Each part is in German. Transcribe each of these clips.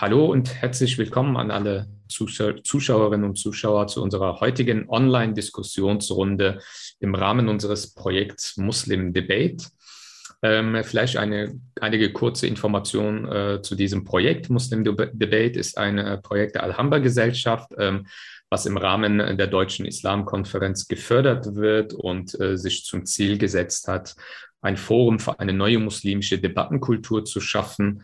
Hallo und herzlich willkommen an alle Zuschauerinnen und Zuschauer zu unserer heutigen Online-Diskussionsrunde im Rahmen unseres Projekts Muslim Debate. Ähm, vielleicht eine, einige kurze Informationen äh, zu diesem Projekt. Muslim Debate ist ein Projekt der Alhambra-Gesellschaft, ähm, was im Rahmen der Deutschen Islamkonferenz gefördert wird und äh, sich zum Ziel gesetzt hat, ein Forum für eine neue muslimische Debattenkultur zu schaffen,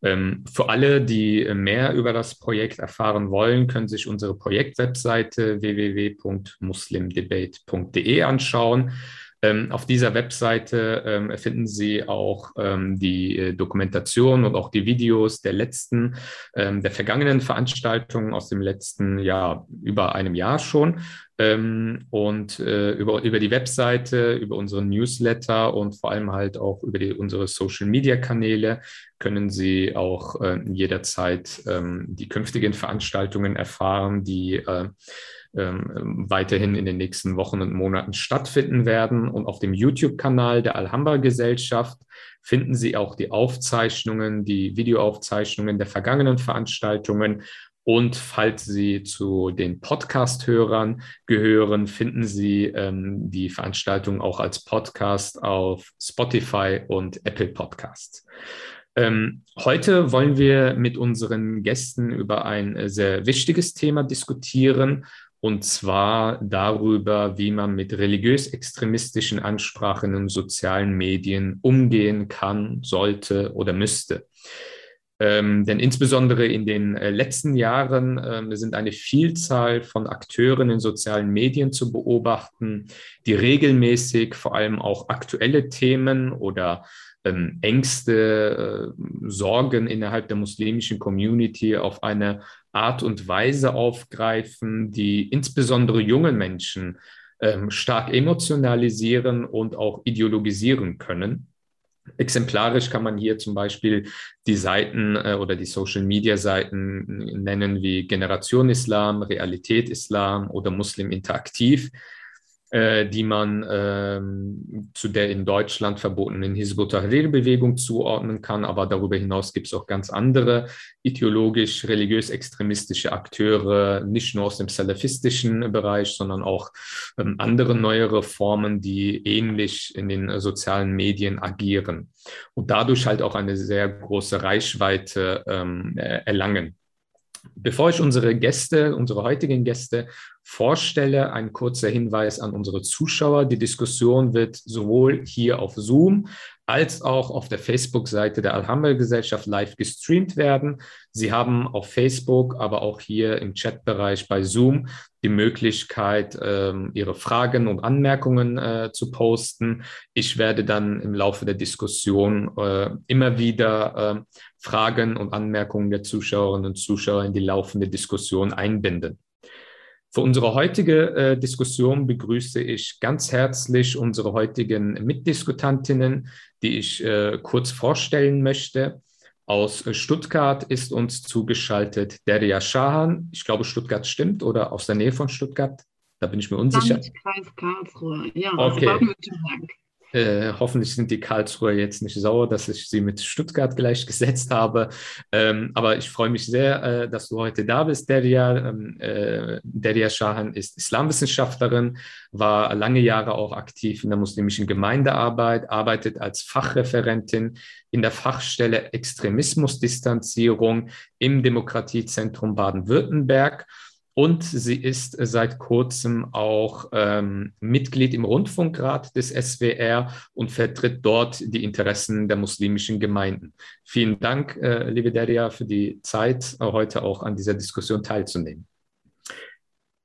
für alle, die mehr über das Projekt erfahren wollen, können sich unsere Projektwebseite www.muslimdebate.de anschauen. Ähm, auf dieser Webseite ähm, finden Sie auch ähm, die äh, Dokumentation und auch die Videos der letzten, ähm, der vergangenen Veranstaltungen aus dem letzten Jahr, über einem Jahr schon. Ähm, und äh, über, über die Webseite, über unseren Newsletter und vor allem halt auch über die, unsere Social-Media-Kanäle können Sie auch äh, jederzeit ähm, die künftigen Veranstaltungen erfahren, die äh, ähm, weiterhin in den nächsten Wochen und Monaten stattfinden werden. Und auf dem YouTube-Kanal der Alhambra-Gesellschaft finden Sie auch die Aufzeichnungen, die Videoaufzeichnungen der vergangenen Veranstaltungen und falls Sie zu den Podcast-Hörern gehören, finden Sie ähm, die Veranstaltung auch als Podcast auf Spotify und Apple Podcasts. Ähm, heute wollen wir mit unseren Gästen über ein äh, sehr wichtiges Thema diskutieren, und zwar darüber, wie man mit religiös-extremistischen Ansprachen in sozialen Medien umgehen kann, sollte oder müsste. Ähm, denn insbesondere in den äh, letzten Jahren äh, sind eine Vielzahl von Akteuren in sozialen Medien zu beobachten, die regelmäßig vor allem auch aktuelle Themen oder ähm, Ängste, äh, Sorgen innerhalb der muslimischen Community auf eine Art und Weise aufgreifen, die insbesondere junge Menschen ähm, stark emotionalisieren und auch ideologisieren können. Exemplarisch kann man hier zum Beispiel die Seiten äh, oder die Social-Media-Seiten nennen wie Generation Islam, Realität Islam oder Muslim Interaktiv, die man ähm, zu der in Deutschland verbotenen Hizbut Tahrir-Bewegung zuordnen kann. Aber darüber hinaus gibt es auch ganz andere ideologisch, religiös-extremistische Akteure, nicht nur aus dem salafistischen Bereich, sondern auch ähm, andere neuere Formen, die ähnlich in den äh, sozialen Medien agieren und dadurch halt auch eine sehr große Reichweite ähm, äh, erlangen. Bevor ich unsere Gäste, unsere heutigen Gäste vorstelle, ein kurzer Hinweis an unsere Zuschauer. Die Diskussion wird sowohl hier auf Zoom als auch auf der Facebook-Seite der Alhambra-Gesellschaft live gestreamt werden. Sie haben auf Facebook, aber auch hier im Chatbereich bei Zoom die Möglichkeit, ähm, Ihre Fragen und Anmerkungen äh, zu posten. Ich werde dann im Laufe der Diskussion äh, immer wieder äh, Fragen und Anmerkungen der Zuschauerinnen und Zuschauer in die laufende Diskussion einbinden. Für unsere heutige äh, Diskussion begrüße ich ganz herzlich unsere heutigen Mitdiskutantinnen, die ich äh, kurz vorstellen möchte. Aus Stuttgart ist uns zugeschaltet Deria Schahan. Ich glaube, Stuttgart stimmt oder aus der Nähe von Stuttgart. Da bin ich mir unsicher. Landkreis Karlsruhe, ja. Okay. Äh, hoffentlich sind die Karlsruher jetzt nicht sauer, dass ich sie mit Stuttgart gleichgesetzt habe. Ähm, aber ich freue mich sehr, äh, dass du heute da bist, Deria. Ähm, äh, Deria Shahan ist Islamwissenschaftlerin, war lange Jahre auch aktiv in der muslimischen Gemeindearbeit, arbeitet als Fachreferentin in der Fachstelle Extremismusdistanzierung im Demokratiezentrum Baden-Württemberg und sie ist seit kurzem auch ähm, Mitglied im Rundfunkrat des SWR und vertritt dort die Interessen der muslimischen Gemeinden. Vielen Dank, äh, liebe Deria, für die Zeit, heute auch an dieser Diskussion teilzunehmen.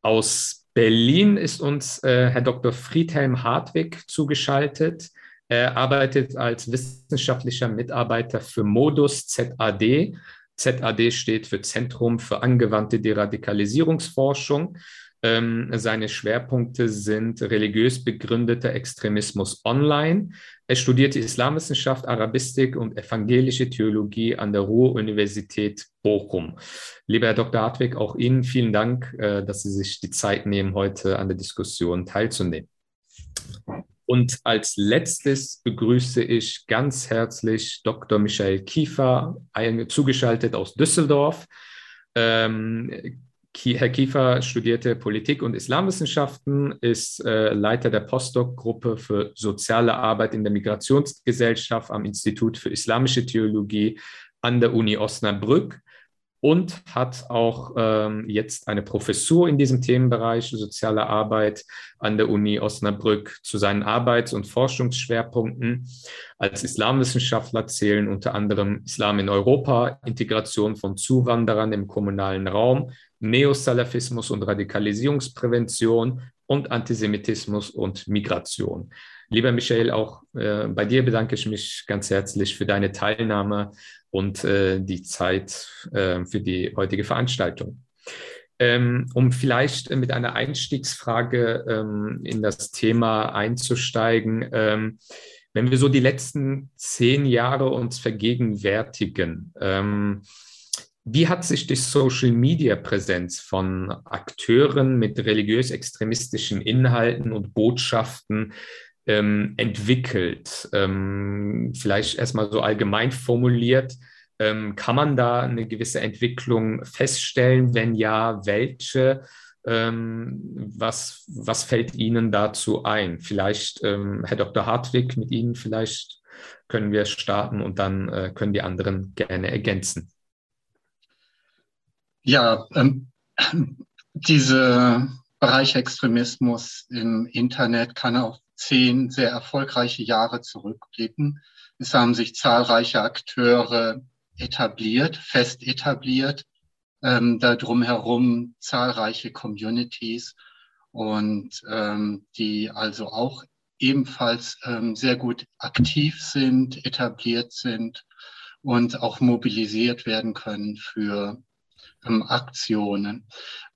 Aus Berlin ist uns äh, Herr Dr. Friedhelm Hartwig zugeschaltet. Er arbeitet als wissenschaftlicher Mitarbeiter für Modus ZAD, ZAD steht für Zentrum für angewandte Deradikalisierungsforschung. Ähm, seine Schwerpunkte sind religiös begründeter Extremismus online. Er studierte Islamwissenschaft, Arabistik und evangelische Theologie an der Ruhr-Universität Bochum. Lieber Herr Dr. Hartwig, auch Ihnen vielen Dank, äh, dass Sie sich die Zeit nehmen, heute an der Diskussion teilzunehmen. Und als letztes begrüße ich ganz herzlich Dr. Michael Kiefer, zugeschaltet aus Düsseldorf. Ähm, Herr Kiefer studierte Politik und Islamwissenschaften, ist äh, Leiter der Postdoc-Gruppe für soziale Arbeit in der Migrationsgesellschaft am Institut für Islamische Theologie an der Uni Osnabrück und hat auch ähm, jetzt eine Professur in diesem Themenbereich soziale Arbeit an der Uni Osnabrück. Zu seinen Arbeits- und Forschungsschwerpunkten als Islamwissenschaftler zählen unter anderem Islam in Europa, Integration von Zuwanderern im kommunalen Raum, Neosalafismus und Radikalisierungsprävention und Antisemitismus und Migration. Lieber Michael, auch äh, bei dir bedanke ich mich ganz herzlich für deine Teilnahme und äh, die Zeit äh, für die heutige Veranstaltung. Ähm, um vielleicht mit einer Einstiegsfrage ähm, in das Thema einzusteigen, ähm, wenn wir so die letzten zehn Jahre uns vergegenwärtigen, ähm, wie hat sich die Social-Media-Präsenz von Akteuren mit religiös-extremistischen Inhalten und Botschaften ähm, entwickelt? Ähm, vielleicht erstmal so allgemein formuliert. Ähm, kann man da eine gewisse Entwicklung feststellen? Wenn ja, welche? Ähm, was, was fällt Ihnen dazu ein? Vielleicht, ähm, Herr Dr. Hartwig, mit Ihnen vielleicht können wir starten und dann äh, können die anderen gerne ergänzen. Ja, ähm, diese Bereich Extremismus im Internet kann auf zehn sehr erfolgreiche Jahre zurückblicken. Es haben sich zahlreiche Akteure etabliert, fest etabliert, ähm, da drumherum zahlreiche Communities und ähm, die also auch ebenfalls ähm, sehr gut aktiv sind, etabliert sind und auch mobilisiert werden können für ähm, Aktionen.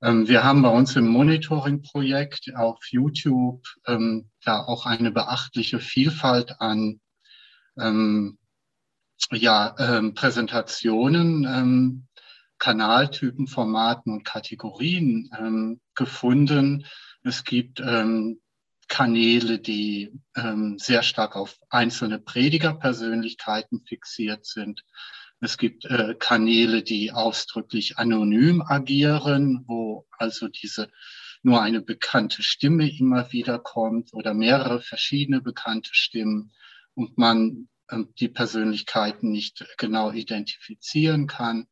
Ähm, wir haben bei uns im Monitoring-Projekt auf YouTube ähm, da auch eine beachtliche Vielfalt an ähm, ja, ähm, Präsentationen, ähm, Kanaltypen, Formaten und Kategorien gefunden. Es gibt Kanäle, die ähm, sehr stark auf einzelne Predigerpersönlichkeiten fixiert sind. Es gibt äh, Kanäle, die ausdrücklich anonym agieren, wo also diese nur eine bekannte Stimme immer wieder kommt oder mehrere verschiedene bekannte Stimmen und man äh, die Persönlichkeiten nicht genau identifizieren kann.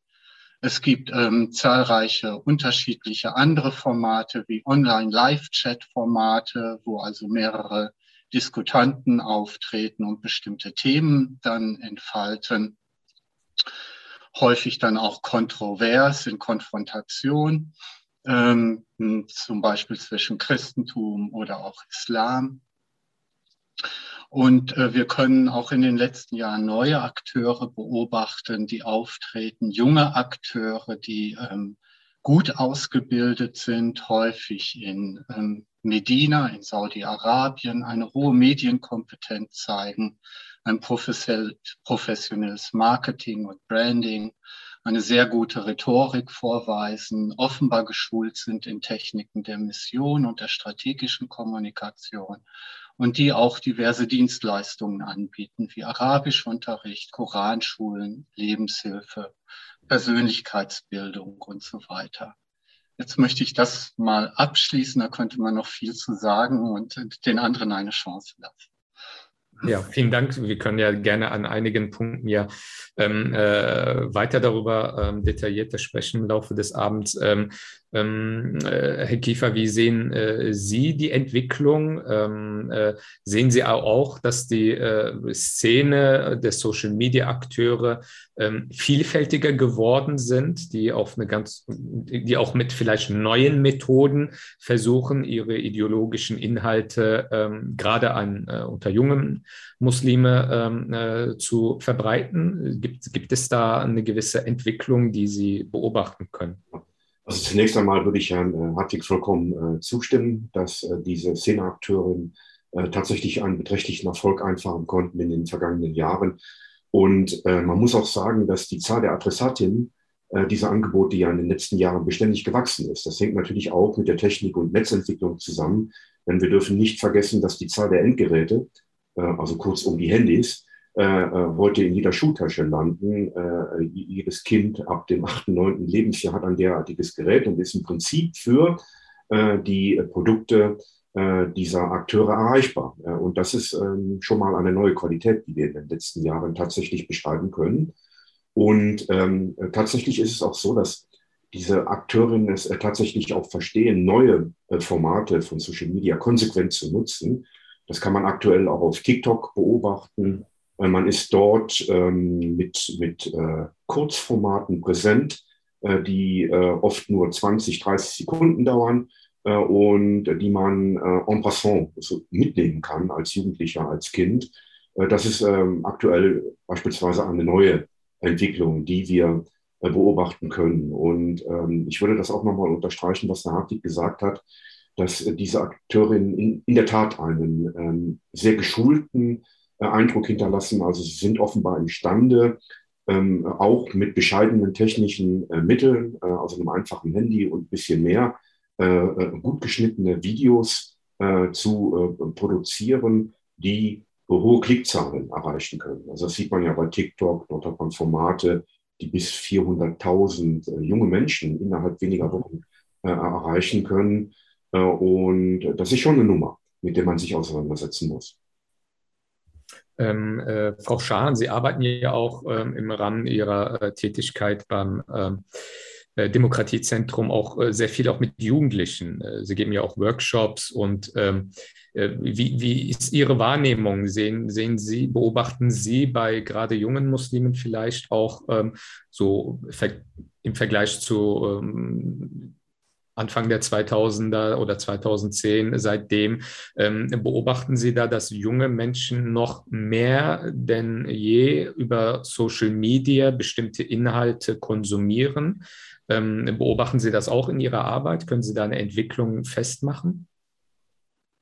Es gibt ähm, zahlreiche unterschiedliche andere Formate wie Online-Live-Chat-Formate, wo also mehrere Diskutanten auftreten und bestimmte Themen dann entfalten häufig dann auch kontrovers in Konfrontation, ähm, zum Beispiel zwischen Christentum oder auch Islam. Und äh, wir können auch in den letzten Jahren neue Akteure beobachten, die auftreten, junge Akteure, die ähm, gut ausgebildet sind, häufig in ähm, Medina, in Saudi-Arabien, eine hohe Medienkompetenz zeigen, ein professionelles Marketing und Branding, eine sehr gute Rhetorik vorweisen, offenbar geschult sind in Techniken der Mission und der strategischen Kommunikation und die auch diverse Dienstleistungen anbieten, wie Arabischunterricht, Koranschulen, Lebenshilfe, Persönlichkeitsbildung und so weiter. Jetzt möchte ich das mal abschließen, da könnte man noch viel zu sagen und den anderen eine Chance lassen. Ja, vielen Dank. Wir können ja gerne an einigen Punkten ja ähm, äh, weiter darüber ähm, detaillierter sprechen im Laufe des Abends. Ähm, ähm, äh, Herr Kiefer, wie sehen äh, Sie die Entwicklung? Ähm, äh, sehen Sie auch, dass die äh, Szene der Social-Media-Akteure ähm, vielfältiger geworden sind, die auf eine ganz, die auch mit vielleicht neuen Methoden versuchen, ihre ideologischen Inhalte ähm, gerade an äh, unter jungen Muslime ähm, äh, zu verbreiten? Gibt, gibt es da eine gewisse Entwicklung, die Sie beobachten können? Also zunächst einmal würde ich Herrn äh, Hartwig vollkommen äh, zustimmen, dass äh, diese Szeneakteurin äh, tatsächlich einen beträchtlichen Erfolg einfahren konnten in den vergangenen Jahren. Und man muss auch sagen, dass die Zahl der Adressatinnen dieser Angebote ja in den letzten Jahren beständig gewachsen ist. Das hängt natürlich auch mit der Technik und Netzentwicklung zusammen, Denn wir dürfen nicht vergessen, dass die Zahl der Endgeräte, also kurzum die Handys, äh, äh, heute in jeder Schultasche landen. Äh, jedes Kind ab dem 8., 9. Lebensjahr hat ein derartiges Gerät und ist im Prinzip für äh, die Produkte äh, dieser Akteure erreichbar. und das ist ähm, schon mal eine neue Qualität, die wir in den letzten Jahren tatsächlich beschreiben können. Und ähm, tatsächlich ist es auch so, dass diese Akteurinnen es äh, tatsächlich auch verstehen, neue äh, Formate von Social Media konsequent zu nutzen. Das kann man aktuell auch auf TikTok beobachten. Äh, man ist dort ähm, mit, mit äh, Kurzformaten präsent, äh, die äh, oft nur 20, 30 Sekunden dauern und die man en passant so mitnehmen kann als Jugendlicher, als Kind. das ist ähm, aktuell beispielsweise eine neue Entwicklung, die wir äh, beobachten können. Und ähm, ich würde das auch nochmal unterstreichen, was der Hartwig gesagt hat, dass äh, diese Akteurinnen in, in, der Tat einen ähm, sehr geschulten äh, Eindruck hinterlassen. Also sie sind offenbar imstande, ähm, auch mit bescheidenen technischen äh, Mitteln, äh, also einem einfachen Handy und ein bisschen mehr, äh, gut geschnittene Videos zu produzieren, die hohe Klickzahlen erreichen können. Also das sieht man ja bei TikTok, dort hat man Formate, die bis 400.000 äh, junge Menschen innerhalb weniger Wochen äh, erreichen können. Äh, und das ist schon eine Nummer, mit der man sich auseinandersetzen muss. Ähm, äh, Frau Schahn, Sie arbeiten ja auch ähm, im Rahmen Ihrer äh, Tätigkeit beim ähm, äh, Demokratiezentrum auch sehr viel auch mit Jugendlichen. Sie geben ja auch Workshops und ähm, äh, wie, wie ist Ihre Wahrnehmung? Sehen, sehen Sie, beobachten Sie bei gerade jungen Muslimen vielleicht auch ähm, so im Vergleich zu ähm, Anfang der 2000er oder 2010 seitdem, ähm, beobachten Sie da, dass junge Menschen noch mehr denn je über Social Media bestimmte Inhalte konsumieren? Ähm, beobachten Sie das auch in Ihrer Arbeit? Können Sie da eine Entwicklung festmachen?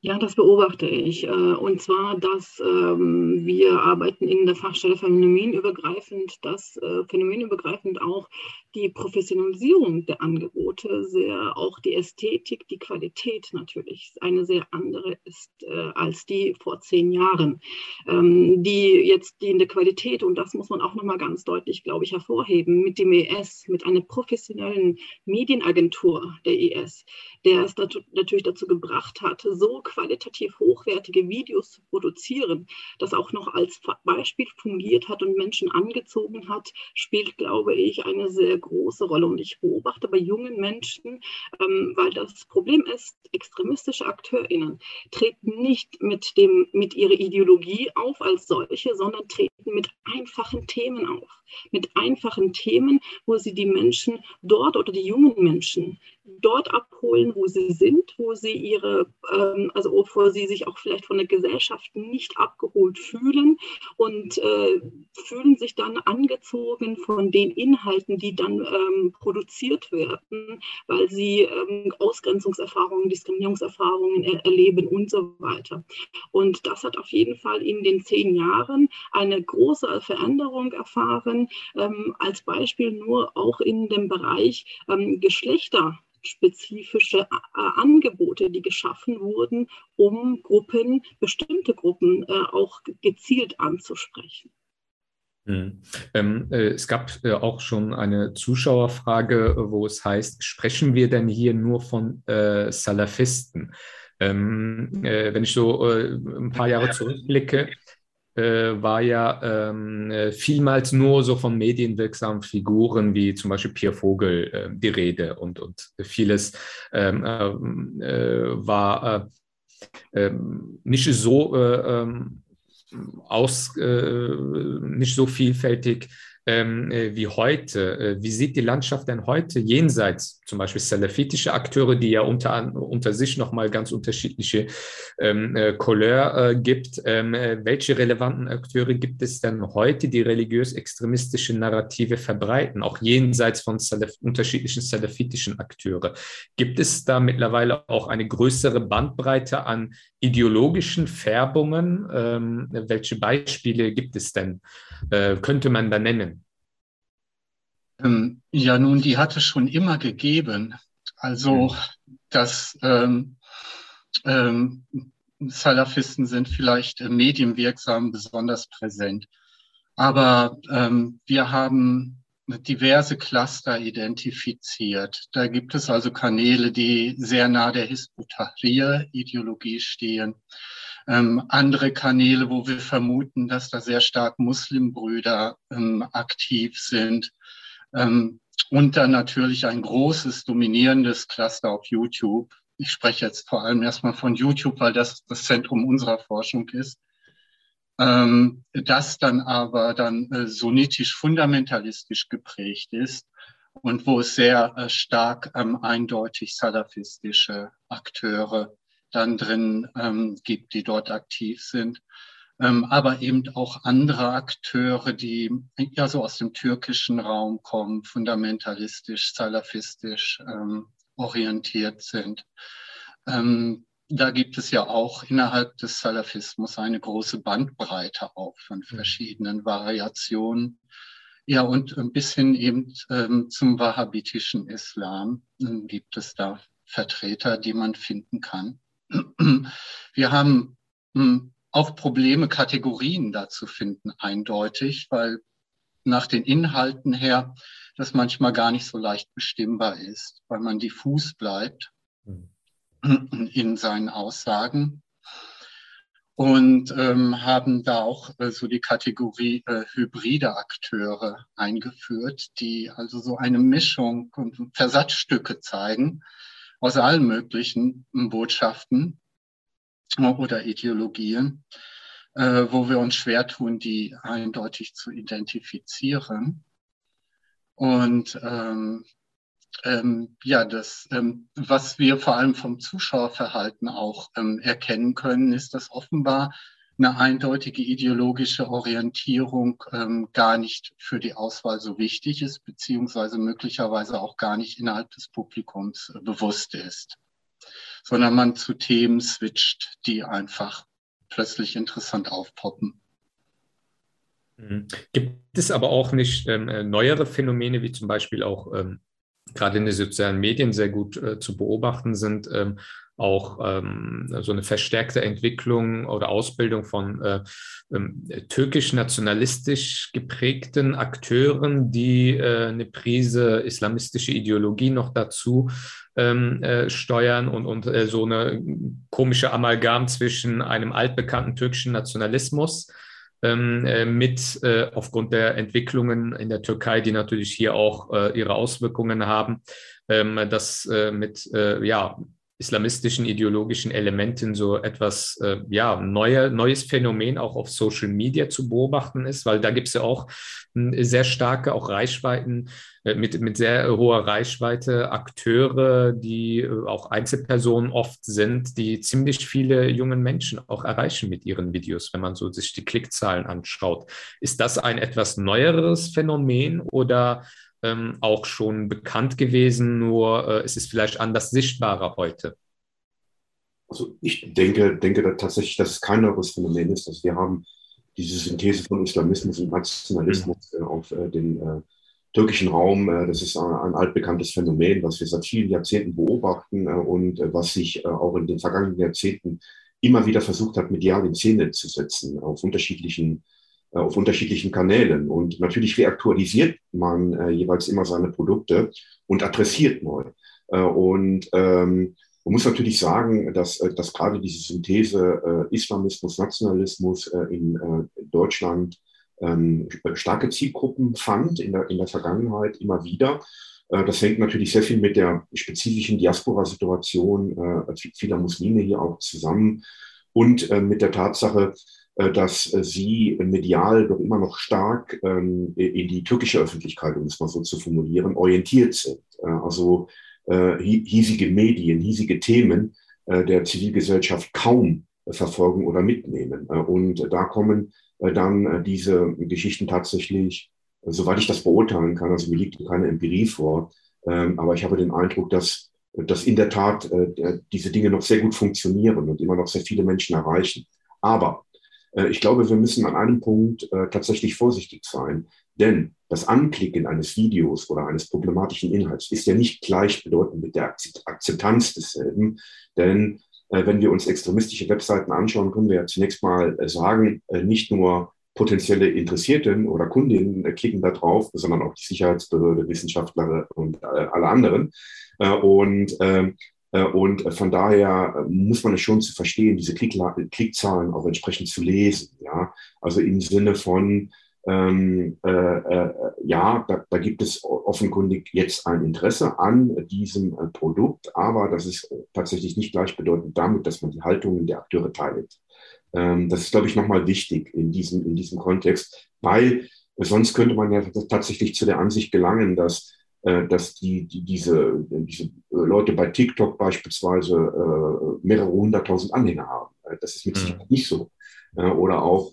Ja, das beobachte ich. Äh, und zwar, dass ähm, wir arbeiten in der Fachstelle phänomenübergreifend, dass äh, phänomenübergreifend auch die Professionalisierung der Angebote, sehr auch die Ästhetik, die Qualität natürlich eine sehr andere ist äh, als die vor zehn Jahren. Ähm, die jetzt die in der Qualität, und das muss man auch nochmal ganz deutlich, glaube ich, hervorheben, mit dem ES, mit einer professionellen Medienagentur der ES, der es dazu, natürlich dazu gebracht hat, so qualitativ hochwertige Videos zu produzieren, das auch noch als Beispiel fungiert hat und Menschen angezogen hat, spielt, glaube ich, eine sehr große Rolle. Und ich beobachte bei jungen Menschen, ähm, weil das Problem ist, extremistische AkteurInnen treten nicht mit, dem, mit ihrer Ideologie auf als solche, sondern treten mit einfachen Themen auf. Mit einfachen Themen, wo sie die Menschen dort oder die jungen Menschen dort abholen, wo sie sind, wo sie ihre, ähm, also wo sie sich auch vielleicht von der Gesellschaft nicht abgeholt fühlen und äh, fühlen sich dann angezogen von den Inhalten, die dann ähm, produziert werden, weil sie ähm, Ausgrenzungserfahrungen, Diskriminierungserfahrungen er erleben und so weiter. Und das hat auf jeden Fall in den zehn Jahren eine große Veränderung erfahren, ähm, als Beispiel nur auch in dem Bereich ähm, Geschlechter spezifische äh, Angebote, die geschaffen wurden, um Gruppen, bestimmte Gruppen äh, auch gezielt anzusprechen. Mhm. Ähm, äh, es gab äh, auch schon eine Zuschauerfrage, wo es heißt, sprechen wir denn hier nur von äh, Salafisten? Ähm, äh, wenn ich so ein paar Jahre zurückblicke, äh, war ja ähm, äh, vielmals nur so von medienwirksamen Figuren wie zum Beispiel Pierre Vogel äh, die Rede und, und vieles ähm, äh, äh war äh, ähm, nicht so ähm, aus, nicht so vielfältig ähm, äh, wie heute. Wie sieht die Landschaft denn heute jenseits zum Beispiel salafitische Akteure, die ja unter, unter sich nochmal ganz unterschiedliche ähm, äh, Couleur äh, gibt? Ähm, äh, welche relevanten Akteure gibt es denn heute, die religiös-extremistische Narrative verbreiten, auch jenseits von Salaf unterschiedlichen salafitischen Akteure? Gibt es da mittlerweile auch eine größere Bandbreite an ideologischen Färbungen? Ähm, welche Beispiele gibt es denn? Äh, könnte man da nennen? Ähm, ja, nun, die hat es schon immer gegeben. Also, mhm. dass ähm, ähm, Salafisten sind vielleicht äh, medienwirksam besonders präsent. Aber ähm, wir haben diverse Cluster identifiziert. Da gibt es also Kanäle, die sehr nah der Hisbut-Tahrir-Ideologie stehen. Ähm, andere Kanäle, wo wir vermuten, dass da sehr stark Muslimbrüder ähm, aktiv sind. Ähm, und dann natürlich ein großes, dominierendes Cluster auf YouTube. Ich spreche jetzt vor allem erstmal von YouTube, weil das das Zentrum unserer Forschung ist ähm, das dann aber dann äh, sunnitisch-fundamentalistisch geprägt ist und wo es sehr äh, stark ähm, eindeutig salafistische Akteure dann drin ähm, gibt, die dort aktiv sind. Ähm, aber eben auch andere Akteure, die ja so aus dem türkischen Raum kommen, fundamentalistisch, salafistisch ähm, orientiert sind. Ähm, da gibt es ja auch innerhalb des Salafismus eine große Bandbreite auch von mhm. verschiedenen Variationen. Ja, und ein bisschen eben ähm, zum wahhabitischen Islam äh, gibt es da Vertreter, die man finden kann. Wir haben auch Probleme, Kategorien da zu finden, eindeutig, weil nach den Inhalten her das manchmal gar nicht so leicht bestimmbar ist, weil man diffus bleibt. Mhm in seinen Aussagen und ähm, haben da auch äh, so die Kategorie äh, hybride Akteure eingeführt, die also so eine Mischung und Versatzstücke zeigen aus allen möglichen Botschaften oder Ideologien, äh, wo wir uns schwer tun, die eindeutig zu identifizieren. Und ähm, ähm, ja, das, ähm, was wir vor allem vom Zuschauerverhalten auch ähm, erkennen können, ist, dass offenbar eine eindeutige ideologische Orientierung ähm, gar nicht für die Auswahl so wichtig ist, beziehungsweise möglicherweise auch gar nicht innerhalb des Publikums äh, bewusst ist, sondern man zu Themen switcht, die einfach plötzlich interessant aufpoppen. Mhm. Gibt es aber auch nicht ähm, äh, neuere Phänomene, wie zum Beispiel auch ähm, gerade in den sozialen Medien sehr gut äh, zu beobachten sind, ähm, auch ähm, so eine verstärkte Entwicklung oder Ausbildung von äh, ähm, türkisch-nationalistisch geprägten Akteuren, die äh, eine Prise islamistische Ideologie noch dazu ähm, äh, steuern und, und äh, so eine komische Amalgam zwischen einem altbekannten türkischen Nationalismus ähm, äh, mit äh, aufgrund der Entwicklungen in der Türkei, die natürlich hier auch äh, ihre Auswirkungen haben, ähm, das äh, mit äh, ja, islamistischen ideologischen Elementen so etwas äh, ja neue, neues Phänomen auch auf Social Media zu beobachten ist, weil da gibt es ja auch äh, sehr starke auch Reichweiten äh, mit, mit sehr hoher Reichweite Akteure, die äh, auch Einzelpersonen oft sind, die ziemlich viele jungen Menschen auch erreichen mit ihren Videos, wenn man so sich die Klickzahlen anschaut. Ist das ein etwas neueres Phänomen oder ähm, auch schon bekannt gewesen, nur äh, ist es vielleicht anders sichtbarer heute? Also ich denke, denke tatsächlich, dass es kein neues Phänomen ist. dass wir haben diese Synthese von Islamismus und Nationalismus mhm. auf äh, den äh, türkischen Raum. Äh, das ist ein, altbekanntes Phänomen, was wir seit vielen Jahrzehnten beobachten äh, und äh, was sich auch in den vergangenen Jahrzehnten immer wieder versucht hat, medial in Szene zu setzen auf unterschiedlichen äh, auf unterschiedlichen Kanälen. Und natürlich reaktualisiert man äh, jeweils immer seine Produkte und adressiert neu. Äh, und ähm, man muss natürlich sagen, dass, äh, dass gerade diese Synthese äh, Islamismus, Nationalismus äh, in äh, Deutschland ähm, starke Zielgruppen fand in der, in der Vergangenheit immer wieder. Äh, das hängt natürlich sehr viel mit der spezifischen Diaspora-Situation äh, vieler Muslime hier auch zusammen und äh, mit der Tatsache, äh, dass äh, sie medial doch immer noch stark ähm, in die türkische Öffentlichkeit, um es mal so zu formulieren, orientiert sind. Äh, also hiesige Medien, hiesige Themen der Zivilgesellschaft kaum verfolgen oder mitnehmen. Und da kommen dann diese Geschichten tatsächlich, soweit ich das beurteilen kann, also mir liegt keine Empirie vor, ähm, aber ich habe den Eindruck, dass, dass in der Tat diese Dinge noch sehr gut funktionieren und immer noch sehr viele Menschen erreichen. Aber äh, ich glaube, wir müssen an einem Punkt äh, tatsächlich vorsichtig sein, denn das Anklicken eines Videos oder eines problematischen Inhalts ist ja nicht gleichbedeutend mit der Akzeptanz desselben, denn äh, wenn wir uns extremistische Webseiten anschauen, können wir ja zunächst mal äh, sagen, äh, nicht nur potenzielle Interessierten oder Kundinnen klicken da drauf, sondern auch die Sicherheitsbehörde, Wissenschaftler und alle anderen. Und, ähm, und von daher muss man es schon zu verstehen, diese Klickzahlen auch entsprechend zu lesen. Ja? Also im Sinne von, ähm, äh, äh, ja, da, da, gibt es offenkundig jetzt ein Interesse an diesem äh, Produkt, aber das ist tatsächlich nicht gleichbedeutend damit, dass man die Haltungen der Akteure teilt. Ähm, das ist, glaube ich, nochmal wichtig in diesem, in diesem Kontext, weil sonst könnte man ja tatsächlich zu der Ansicht gelangen, dass äh, dass die, die, diese, diese Leute bei TikTok beispielsweise äh, mehrere hunderttausend Anhänger haben. Das ist mit mhm. Sicherheit nicht so. Oder auch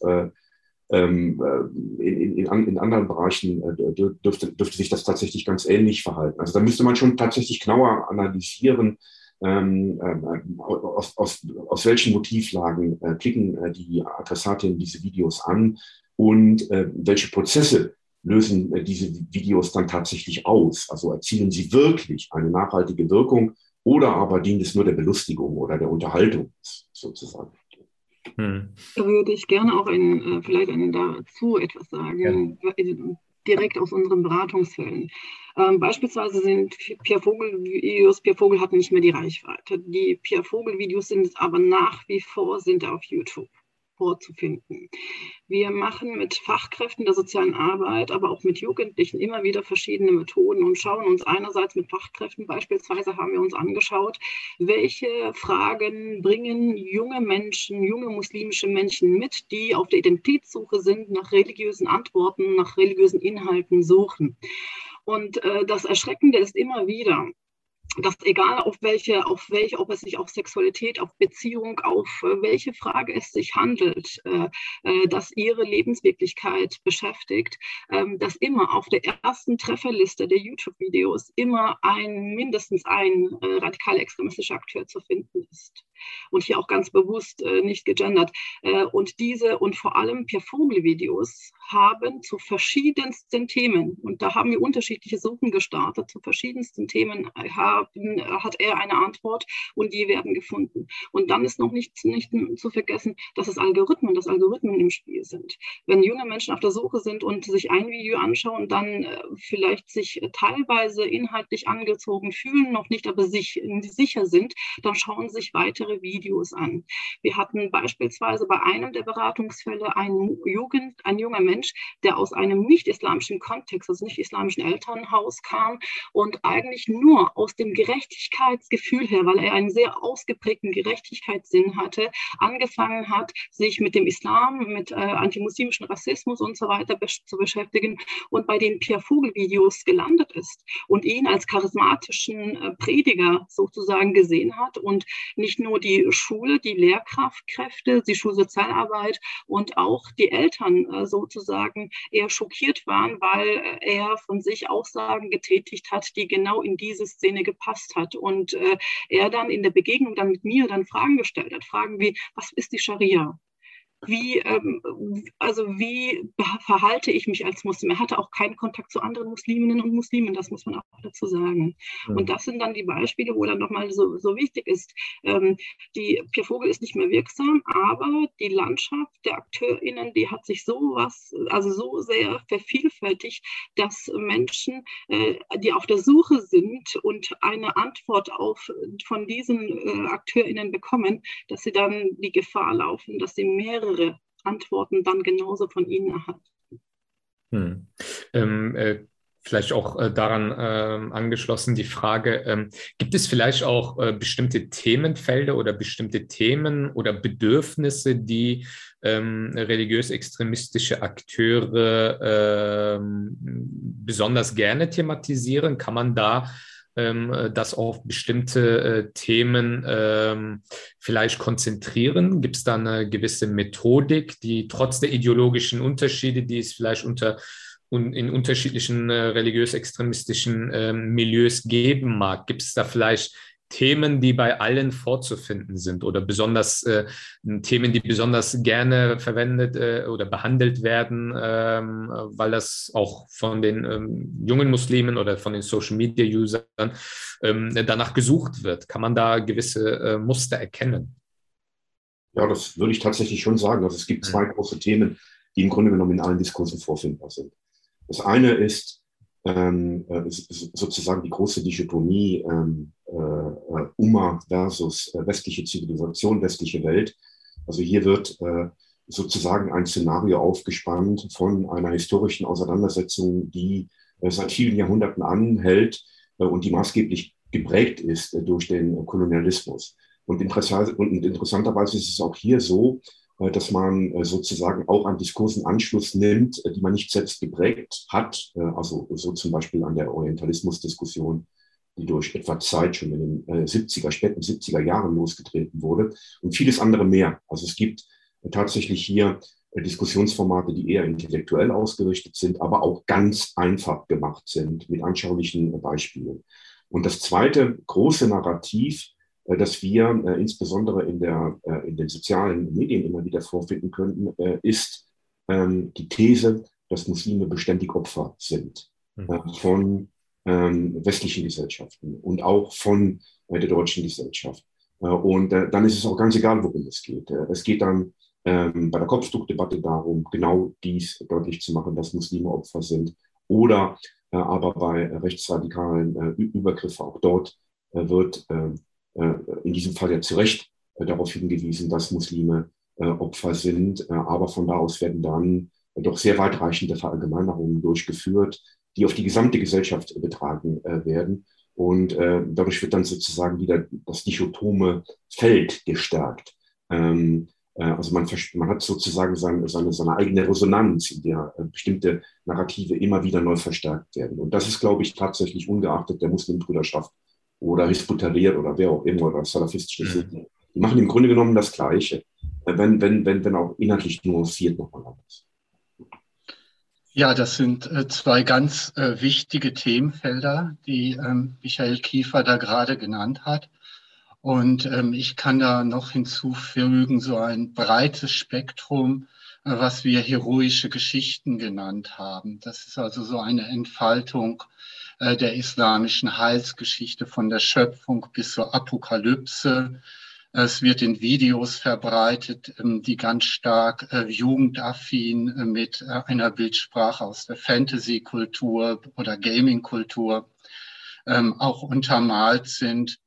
ähm, äh, in, in, in, anderen Bereichen äh, dürfte, dürfte sich das tatsächlich ganz ähnlich verhalten. Also da müsste man schon tatsächlich genauer analysieren, ähm, äh, aus, aus, aus welchen Motivlagen äh, klicken äh, die Adressatinnen diese Videos an und äh, welche Prozesse lösen äh, diese Videos dann tatsächlich aus. Also erzielen sie wirklich eine nachhaltige Wirkung oder aber dient es nur der Belustigung oder der Unterhaltung sozusagen. Hm. Da würde ich gerne auch ein, äh, vielleicht einen dazu etwas sagen, ja. Äh, direkt aus unseren Beratungsfällen. Ähm, beispielsweise sind Pierre Vogel-Videos, Pierre Vogel hat nicht mehr die Reichweite. Die Pierre Vogel-Videos sind aber nach wie vor sind auf YouTube vorzufinden. Wir machen mit Fachkräften der sozialen Arbeit, aber auch mit Jugendlichen immer wieder verschiedene Methoden und schauen uns einerseits mit Fachkräften beispielsweise haben wir uns angeschaut, welche Fragen bringen junge Menschen, junge muslimische Menschen mit, die auf der Identitätssuche sind, nach religiösen Antworten, nach religiösen Inhalten suchen. Und äh, das Erschreckende ist immer wieder, dass egal auf welche, auf welche, ob es sich auf Sexualität, auf Beziehung, auf äh, welche Frage es sich handelt, äh, äh, dass ihre Lebenswirklichkeit beschäftigt, ähm, dass immer auf der ersten Trefferliste der YouTube-Videos immer ein, mindestens ein radikal extremistischer Akteur zu finden ist. Und hier auch ganz bewusst nicht gegendert. Und diese und vor allem Per Vogel-Videos haben zu verschiedensten Themen, und da haben wir unterschiedliche Suchen gestartet, zu verschiedensten Themen haben, hat er eine Antwort und die werden gefunden. Und dann ist noch nicht, nicht zu vergessen, dass es Algorithmen, dass Algorithmen im Spiel sind. Wenn junge Menschen auf der Suche sind und sich ein Video anschauen, dann äh, vielleicht sich teilweise inhaltlich angezogen fühlen, noch nicht aber sich sicher sind, dann schauen sich weitere Videos an. Wir hatten beispielsweise bei einem der Beratungsfälle einen Jugend, ein junger Mensch, Mensch, der aus einem nicht-islamischen Kontext, also nicht-islamischen Elternhaus kam und eigentlich nur aus dem Gerechtigkeitsgefühl her, weil er einen sehr ausgeprägten Gerechtigkeitssinn hatte, angefangen hat, sich mit dem Islam, mit äh, antimuslimischen Rassismus und so weiter besch zu beschäftigen und bei den Pierre Vogel-Videos gelandet ist und ihn als charismatischen äh, Prediger sozusagen gesehen hat und nicht nur die Schule, die Lehrkraftkräfte, die Schulsozialarbeit und auch die Eltern äh, sozusagen sozusagen eher schockiert waren, weil äh, er von sich Aussagen getätigt hat, die genau in diese Szene gepasst hat. Und äh, er dann in der Begegnung dann mit mir dann Fragen gestellt hat. Fragen wie, was ist die Scharia? Wie, ähm, also wie verhalte ich mich als Muslim? Er hatte auch keinen Kontakt zu anderen Musliminnen und Muslimen, das muss man auch dazu sagen. Mhm. Und das sind dann die Beispiele, wo dann nochmal so, so wichtig ist. Ähm, die Pierre Vogel ist nicht mehr wirksam, aber die Landschaft der AkteurInnen, die hat sich so was, also so sehr vervielfältigt, dass Menschen, äh, die auf der Suche sind und eine Antwort auf von diesen äh, AkteurInnen bekommen, dass sie dann die Gefahr laufen, dass sie mehrere mehrere Antworten dann genauso von Ihnen erhalten. Hm. Ähm, äh, vielleicht auch äh, daran äh, angeschlossen die Frage, ähm, gibt es vielleicht auch äh, bestimmte Themenfelder oder bestimmte Themen oder Bedürfnisse, die ähm, religiös-extremistische Akteure ähm, besonders gerne thematisieren? Kann man da ähm, äh, das auf bestimmte äh, Themen ähm, vielleicht konzentrieren? Gibt es da eine gewisse Methodik, die trotz der ideologischen Unterschiede, die es vielleicht unter in unterschiedlichen äh, religiös-extremistischen ähm, Milieus geben mag? Gibt es da vielleicht Themen, die bei allen vorzufinden sind oder besonders äh, Themen, die besonders gerne verwendet äh, oder behandelt werden, ähm, weil das auch von den ähm, jungen Muslimen oder von den Social Media Usern ähm, danach gesucht wird? Kann man da gewisse äh, Muster erkennen? Ja, das würde ich tatsächlich schon sagen. Also es gibt zwei mhm. große Themen, die im Grunde genommen in allen Diskursen vorfindbar sind. Das eine ist ähm, äh, sozusagen die große Dichotomie ähm, äh, Umma versus äh, westliche Zivilisation, westliche Welt. Also hier wird äh, sozusagen ein Szenario aufgespannt von einer historischen Auseinandersetzung, die äh, seit vielen Jahrhunderten anhält äh, und die maßgeblich geprägt ist durch den Kolonialismus. Und, interessant, und interessanterweise ist es auch hier so, äh, dass man äh, sozusagen auch an Diskursen Anschluss nimmt, äh, die man nicht selbst geprägt hat. Also so zum Beispiel an der Orientalismusdiskussion, die durch etwa Zeit schon in den 70er, späten 70er Jahren losgetreten wurde und vieles andere mehr. Also es gibt tatsächlich hier Diskussionsformate, die eher intellektuell ausgerichtet sind, aber auch ganz einfach gemacht sind mit anschaulichen Beispielen. Und das zweite große Narrativ äh, dass wir äh, insbesondere in, der, äh, in den sozialen Medien immer wieder vorfinden könnten, äh, ist ähm, die These, dass Muslime beständig Opfer sind. Äh, von ähm, westlichen Gesellschaften und auch von äh, der deutschen Gesellschaft. und dann ist es auch ganz egal, worum es geht. es geht dann ähm, bei der Kopftuchdebatte darum, genau dies deutlich zu machen, dass Muslime Opfer sind. Oder aber bei rechtsradikalen Übergriffen auch dort wird äh, in diesem Fall ja zu Recht äh, darauf hingewiesen, dass Muslime äh, Opfer sind. aber von da aus werden dann doch sehr weitreichende Verallgemeinerungen durchgeführt, die auf die gesamte Gesellschaft betragen werden. Und dadurch wird dann sozusagen wieder das dichotome Feld gestärkt. Ähm, also man, man, hat sozusagen seine, seine, seine, eigene Resonanz, in der bestimmte Narrative immer wieder neu verstärkt werden. Und das ist, glaube ich, tatsächlich ungeachtet der Muslimbrüderschaft oder Hisbut-Tahrir oder wer auch immer oder salafistische mhm. Die machen im Grunde genommen das Gleiche, äh, wenn, wenn, wenn, wenn auch inhaltlich nuanciert nochmal anders. Ja, das sind äh, zwei ganz äh, wichtige Themenfelder, die ähm, Michael Kiefer da gerade genannt hat. Und ähm, ich kann da noch hinzufügen, so ein breites Spektrum, äh, was wir heroische Geschichten genannt haben. Das ist also so eine Entfaltung der islamischen Heilsgeschichte von der Schöpfung bis zur Apokalypse. Es wird in Videos verbreitet, ähm, die ganz stark äh, jugendaffin äh, mit einer Bildsprache aus der Fantasy-Kultur oder Gaming-Kultur ähm, auch untermalt sind.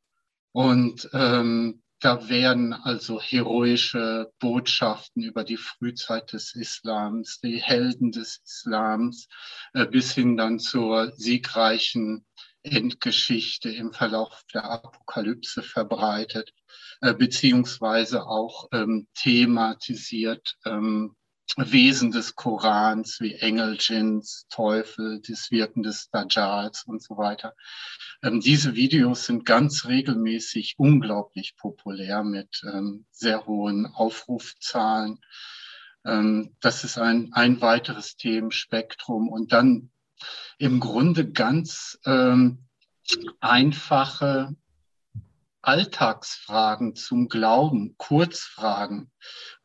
Und ähm, da werden also heroische Botschaften über die Frühzeit des Islams, die Helden des Islams, äh, bis hin dann zur siegreichen Endgeschichte im Verlauf der Apokalypse verbreitet, äh, beziehungsweise auch ähm, thematisiert ähm, Wesen des Korans wie Engel, Djinns, Teufel, das Wirken des Dajjals und so weiter. Ähm, diese Videos sind ganz regelmäßig unglaublich populär mit ähm, sehr hohen Aufrufzahlen. Ähm, das ist ein, ein weiteres Themenspektrum. Und dann im Grunde ganz ähm, einfache Alltagsfragen zum Glauben, Kurzfragen.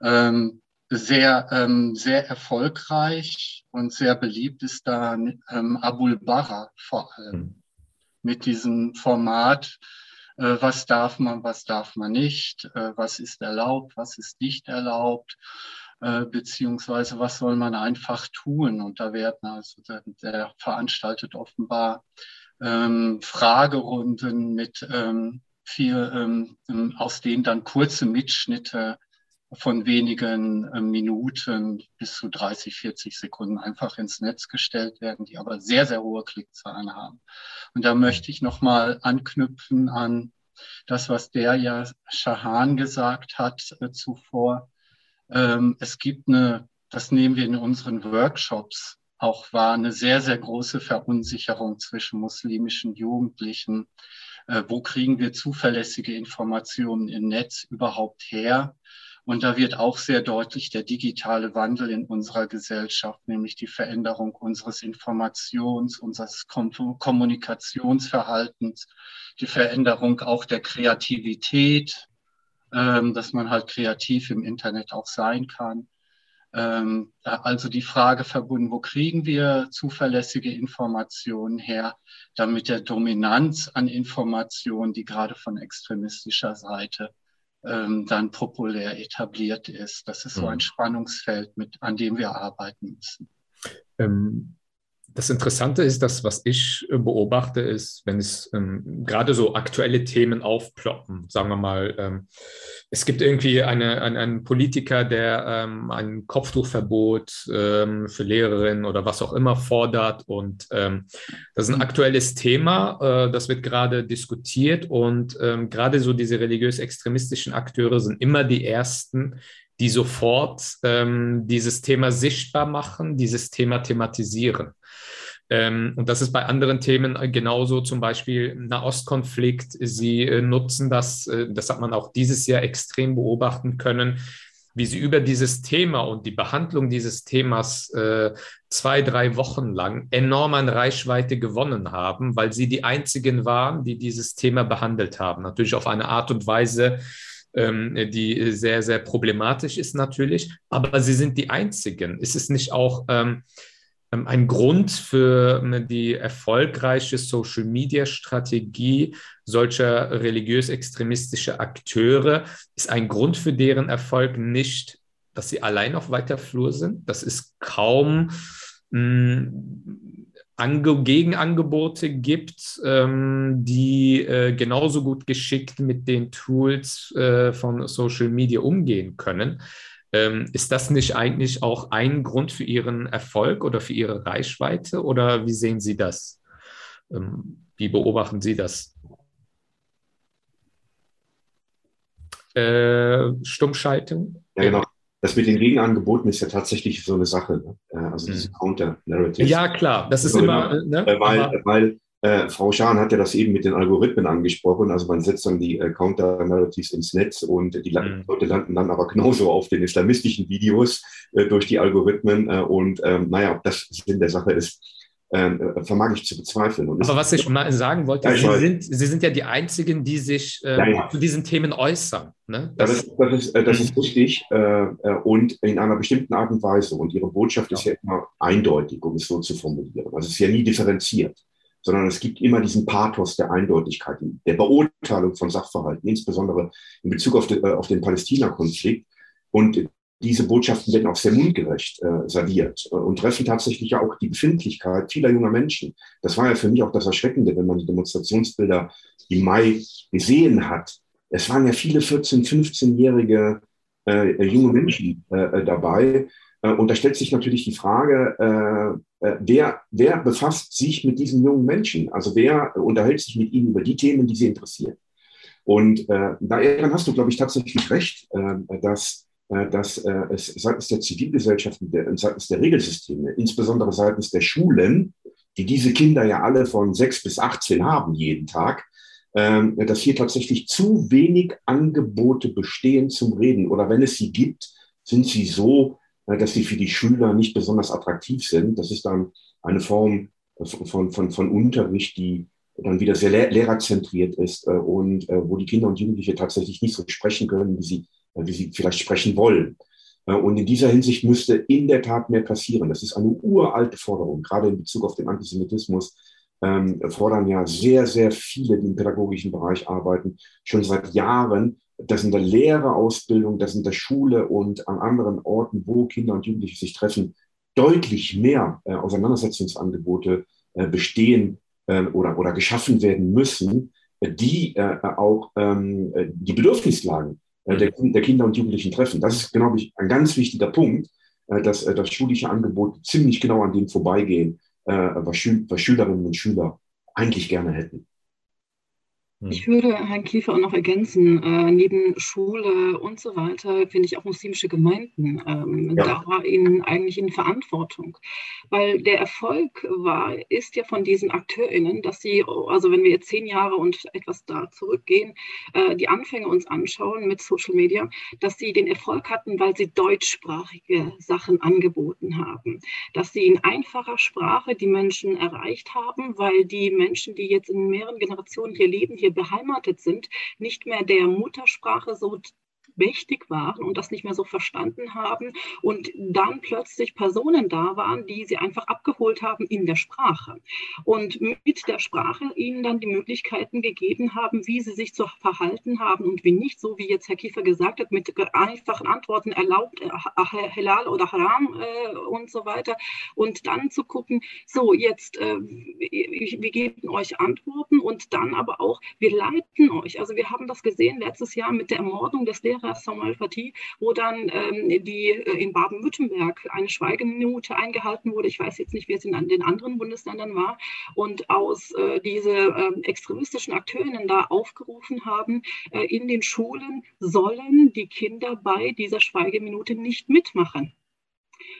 Ähm, sehr, ähm, sehr erfolgreich und sehr beliebt ist da ähm, Abul Barra vor allem. Mhm. Mit diesem Format, äh, was darf man, was darf man nicht, äh, was ist erlaubt, was ist nicht erlaubt, äh, beziehungsweise was soll man einfach tun. Und da werden also der, der veranstaltet offenbar ähm, Fragerunden mit ähm, viel, ähm, aus denen dann kurze Mitschnitte von wenigen äh, Minuten bis zu 30, 40 Sekunden einfach ins Netz gestellt werden, die aber sehr, sehr hohe Klickzahlen haben. Und da möchte ich nochmal anknüpfen an das, was der ja Shahan gesagt hat äh, zuvor. Ähm, es gibt eine, das nehmen wir in unseren Workshops auch wahr, eine sehr, sehr große Verunsicherung zwischen muslimischen Jugendlichen. Äh, wo kriegen wir zuverlässige Informationen im Netz überhaupt her? Und da wird auch sehr deutlich der digitale Wandel in unserer Gesellschaft, nämlich die Veränderung unseres Informations, unseres Kommunikationsverhaltens, die Veränderung auch der Kreativität, ähm, dass man halt kreativ im Internet auch sein kann. Ähm, also die Frage verbunden, wo kriegen wir zuverlässige Informationen her, damit der Dominanz an Informationen, die gerade von extremistischer Seite ähm, dann populär etabliert ist. Das ist so ein mhm. Spannungsfeld, mit, an dem wir arbeiten müssen. Ähm, das Interessante ist, dass was ich äh, beobachte, ist, wenn es ähm, gerade so aktuelle Themen aufploppen, sagen wir mal, ähm, es gibt irgendwie eine, eine, einen Politiker, der ähm, ein Kopftuchverbot ähm, für Lehrerinnen oder was auch immer fordert und ähm, das ist ein aktuelles Thema, äh, das wird gerade diskutiert und ähm, gerade so diese religiös-extremistischen Akteure sind immer die ersten, die sofort dieses Thema sichtbar machen, dieses Thema thematisieren. Ähm, und das ist bei anderen Themen genauso, zum Beispiel Nahostkonflikt. Sie äh, nutzen das, äh, das hat man auch dieses Jahr extrem beobachten können, wie sie über dieses Thema und die Behandlung dieses Themas äh, zwei, drei Wochen lang enorm an Reichweite gewonnen haben, weil sie die einzigen waren, die dieses Thema behandelt haben. Natürlich auf eine Art und Weise, ähm, die sehr, sehr problematisch ist natürlich, aber sie sind die einzigen. Ist es nicht auch ähm, ähm, ein Grund für die erfolgreiche Social-Media-Strategie solcher religiös-extremistischer Akteure ist ein Grund für deren Erfolg nicht, dass sie allein auf weiter Flur sind. Das ist kaum mh, hm, Gegenangebote gibt, ähm, die äh, genauso gut geschickt mit den Tools äh, von Social Media umgehen können. Ähm, ist das nicht eigentlich auch ein Grund für Ihren Erfolg oder für Ihre Reichweite oder wie sehen Sie das? Ähm, wie beobachten Sie das? Äh, Stummschaltung? Ja, genau. Das mit den Gegenangeboten ist ja tatsächlich so eine Sache. Ne? Äh, also diese hm. Counter-Narrative. Ja, klar. Das ist also immer. immer ne? Weil, weil äh, Frau Schahn hat ja das eben mit den Algorithmen angesprochen. Also man setzt dann die äh, Counter-Narratives ins Netz und die mhm. Leute landen dann aber genauso auf den islamistischen Videos äh, durch die Algorithmen. Äh, und ähm, naja, ob das Sinn der Sache ist, äh, vermag ich zu bezweifeln. Und aber was ich mal sagen wollte, ja, Sie, sind, Sie sind ja die Einzigen, die sich äh, ja, ja. zu diesen Themen äußern. Ne? Das, das, das, ist, das ist richtig und in einer bestimmten Art und Weise. Und Ihre Botschaft ist ja immer eindeutig, um es so zu formulieren. Also es ist ja nie differenziert sondern es gibt immer diesen Pathos der Eindeutigkeit, der Beurteilung von Sachverhalten, insbesondere in Bezug auf, den, äh, auf den Palästina-Konflikt. Und diese Botschaften werden auch sehr mundgerecht äh, serviert äh, und treffen tatsächlich ja auch die Befindlichkeit vieler junger Menschen. Das war ja für mich auch das Erschreckende, wenn man die Demonstrationsbilder im Mai gesehen hat. Es waren ja viele 14-, 15-jährige äh, junge Menschen äh, dabei, äh, und da stellt sich natürlich die Frage, äh, äh, wer, wer befasst sich mit diesen jungen Menschen? Also wer unterhält sich mit ihnen über die Themen, die sie interessieren? Und äh, daran hast du, glaube ich, tatsächlich recht, äh, dass, äh, dass äh, es seitens der Zivilgesellschaft seitens der Regelsysteme, insbesondere seitens der Schulen, die diese Kinder ja alle von sechs bis 18 haben jeden Tag, äh, dass hier tatsächlich zu wenig Angebote bestehen zum Reden. Oder wenn es sie gibt, sind sie so dass sie für die Schüler nicht besonders attraktiv sind. Das ist dann eine Form von, von, von Unterricht, die dann wieder sehr lehrerzentriert ist äh, und äh, wo die Kinder und Jugendliche tatsächlich nicht so sprechen können, wie sie, äh, wie sie vielleicht sprechen wollen. Und in dieser Hinsicht müsste in der Tat mehr passieren. Das ist eine uralte Forderung, gerade in Bezug auf den Antisemitismus. Ähm, fordern ja sehr, sehr viele, die im pädagogischen Bereich arbeiten, schon seit Jahren, das in der Lehrerausbildung, das in der Schule und an anderen Orten, wo Kinder und Jugendliche sich treffen, deutlich mehr äh, Auseinandersetzungsangebote äh, bestehen äh, oder, oder geschaffen werden müssen, die äh, auch ähm, die Bedürfnislagen äh, der, der, Kinder und Jugendlichen treffen. Das ist, glaube ich, ein ganz wichtiger Punkt, äh, dass das schulische Angebot ziemlich genau an dem vorbeigehen, was, Schül was Schülerinnen und Schüler eigentlich gerne hätten. Hm. Ich würde Herrn Kiefer auch noch ergänzen, äh, neben Schule und so weiter finde ich auch muslimische Gemeinden ähm, ja. da in, eigentlich in Verantwortung. Weil der Erfolg war, ist ja von diesen AkteurInnen, dass sie, also wenn wir jetzt zehn Jahre und etwas da zurückgehen, äh, die Anfänge uns anschauen mit Social Media, dass sie den Erfolg hatten, weil sie deutschsprachige Sachen angeboten haben. Dass sie in einfacher Sprache die Menschen erreicht haben, weil die Menschen, die jetzt in mehreren Generationen hier leben, hier hier beheimatet sind, nicht mehr der Muttersprache so mächtig waren und das nicht mehr so verstanden haben und dann plötzlich Personen da waren, die sie einfach abgeholt haben in der Sprache und mit der Sprache ihnen dann die Möglichkeiten gegeben haben, wie sie sich zu verhalten haben und wie nicht, so wie jetzt Herr Kiefer gesagt hat, mit einfachen Antworten erlaubt, äh, halal oder haram äh, und so weiter und dann zu gucken, so jetzt, äh, wir geben euch Antworten und dann aber auch, wir leiten euch. Also wir haben das gesehen letztes Jahr mit der Ermordung des Lehrers Sommerpartie, wo dann ähm, die äh, in Baden-Württemberg eine Schweigeminute eingehalten wurde. Ich weiß jetzt nicht, wie es in den anderen Bundesländern war. Und aus äh, diese äh, extremistischen Akteurinnen da aufgerufen haben, äh, in den Schulen sollen die Kinder bei dieser Schweigeminute nicht mitmachen.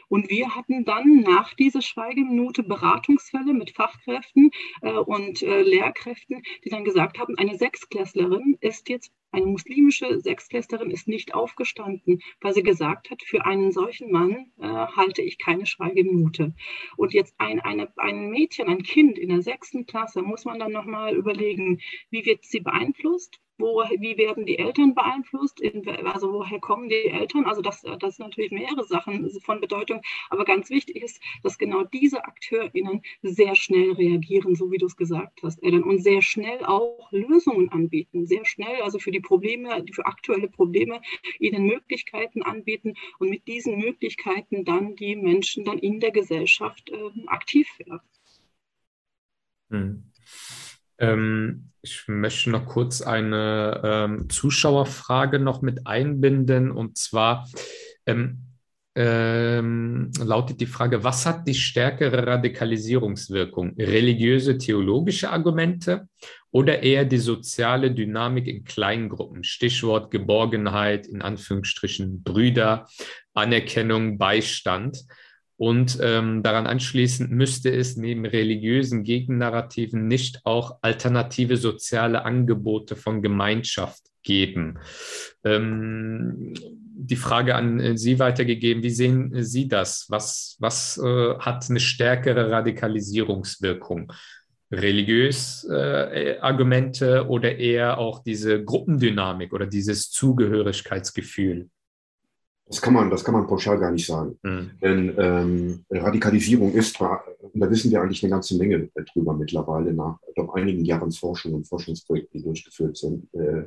Und wir hatten dann nach dieser Schweigeminute Beratungsfälle mit Fachkräften äh, und äh, Lehrkräften, die dann gesagt haben, eine Sechsklässlerin ist jetzt, eine muslimische Sechsklässlerin ist nicht aufgestanden, weil sie gesagt hat, für einen solchen Mann äh, halte ich keine Schweigeminute. Und jetzt ein, eine, ein Mädchen, ein Kind in der sechsten Klasse, muss man dann nochmal überlegen, wie wird sie beeinflusst? Wo, wie werden die Eltern beeinflusst, in, also woher kommen die Eltern, also das, das sind natürlich mehrere Sachen von Bedeutung, aber ganz wichtig ist, dass genau diese AkteurInnen sehr schnell reagieren, so wie du es gesagt hast, Ellen, und sehr schnell auch Lösungen anbieten, sehr schnell, also für die Probleme, für aktuelle Probleme, ihnen Möglichkeiten anbieten und mit diesen Möglichkeiten dann die Menschen dann in der Gesellschaft äh, aktiv werden. Hm. Ähm, ich möchte noch kurz eine ähm, Zuschauerfrage noch mit einbinden. Und zwar ähm, ähm, lautet die Frage, was hat die stärkere Radikalisierungswirkung? Religiöse, theologische Argumente oder eher die soziale Dynamik in Kleingruppen? Stichwort Geborgenheit, in Anführungsstrichen Brüder, Anerkennung, Beistand. Und ähm, daran anschließend müsste es neben religiösen Gegennarrativen nicht auch alternative soziale Angebote von Gemeinschaft geben. Ähm, die Frage an äh, Sie weitergegeben, wie sehen Sie das? Was, was äh, hat eine stärkere Radikalisierungswirkung? Religiös äh, Argumente oder eher auch diese Gruppendynamik oder dieses Zugehörigkeitsgefühl? Das kann man, das kann man pauschal gar nicht sagen. Mhm. Denn ähm, Radikalisierung ist, und da wissen wir eigentlich eine ganze Menge drüber mittlerweile nach doch einigen Jahren Forschung und Forschungsprojekten, die durchgeführt sind, äh,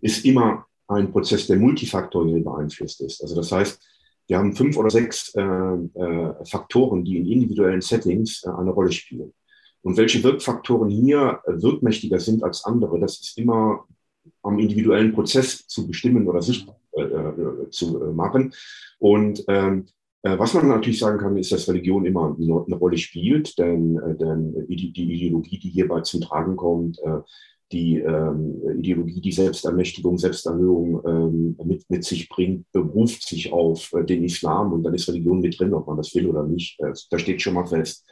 ist immer ein Prozess, der multifaktoriell beeinflusst ist. Also das heißt, wir haben fünf oder sechs äh, äh, Faktoren, die in individuellen Settings äh, eine Rolle spielen. Und welche Wirkfaktoren hier wirkmächtiger sind als andere, das ist immer am individuellen Prozess zu bestimmen oder sichtbar äh, äh, zu äh, machen. Und ähm, was man natürlich sagen kann, ist, dass Religion immer eine Rolle spielt, denn, denn die Ideologie, die hierbei zum Tragen kommt, die ähm, Ideologie, die Selbstermächtigung, Selbsterhöhung ähm, mit, mit sich bringt, beruft sich auf den Islam und dann ist Religion mit drin, ob man das will oder nicht. da steht schon mal fest.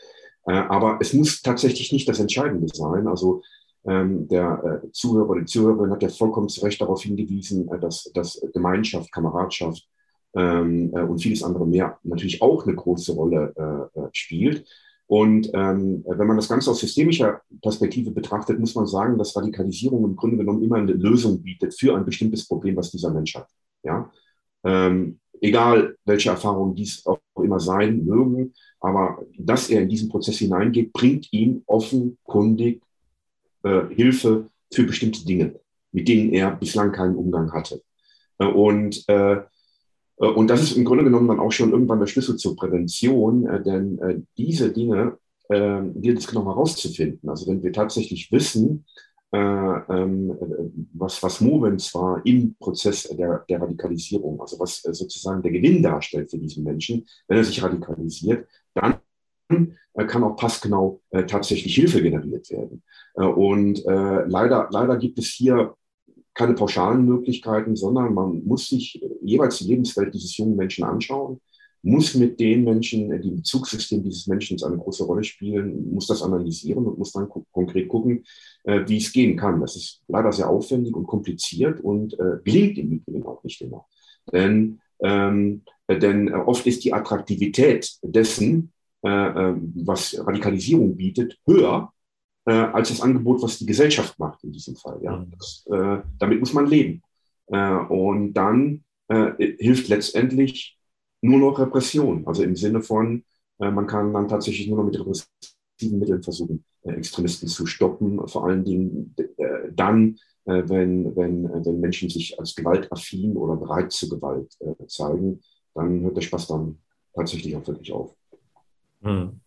aber es muss tatsächlich nicht das Entscheidende sein. Also der äh, Zuhörer oder die Zuhörerin hat ja vollkommen zu Recht darauf hingewiesen, äh, dass, dass Gemeinschaft, Kameradschaft ähm, äh, und vieles andere mehr natürlich auch eine große Rolle äh, spielt. Und ähm, wenn man das Ganze aus systemischer Perspektive betrachtet, muss man sagen, dass Radikalisierung im Grunde genommen immer eine Lösung bietet für ein bestimmtes Problem, was dieser Mensch hat. Ja? Ähm, egal, welche Erfahrungen dies auch immer sein mögen, aber dass er in diesen Prozess hineingeht, bringt ihn offenkundig äh, Hilfe für bestimmte Dinge, mit denen er bislang keinen Umgang hatte. Äh, und, äh, äh, und das ist im Grunde genommen dann auch schon irgendwann der Schlüssel zur Prävention, äh, denn diese Dinge gilt es genau herauszufinden. Also wenn wir tatsächlich wissen, äh, ähm, was, was Movens war im Prozess der, der Radikalisierung, also was sozusagen der Gewinn darstellt für diesen Menschen, wenn er sich radikalisiert, dann kann auch passgenau äh, tatsächlich Hilfe generiert werden. Äh, und äh, leider, leider gibt es hier keine pauschalen Möglichkeiten, sondern man muss sich jeweils die Lebenswelt dieses jungen Menschen anschauen, muss mit den Menschen, die im Bezugssystem dieses Menschen eine große Rolle spielen, muss das analysieren und muss dann konkret gucken, äh, wie es gehen kann. Das ist leider sehr aufwendig und kompliziert und äh, gelingt im Übrigen auch nicht immer. Denn, ähm, denn oft ist die Attraktivität dessen, äh, was Radikalisierung bietet, höher äh, als das Angebot, was die Gesellschaft macht in diesem Fall. Ja? Mhm. Das, äh, damit muss man leben. Äh, und dann äh, hilft letztendlich nur noch Repression, also im Sinne von, äh, man kann dann tatsächlich nur noch mit repressiven Mitteln versuchen, Extremisten zu stoppen, vor allen Dingen dann, wenn, wenn, wenn Menschen sich als gewaltaffin oder bereit zur Gewalt zeigen, dann hört der Spaß dann tatsächlich auch wirklich auf. Hm.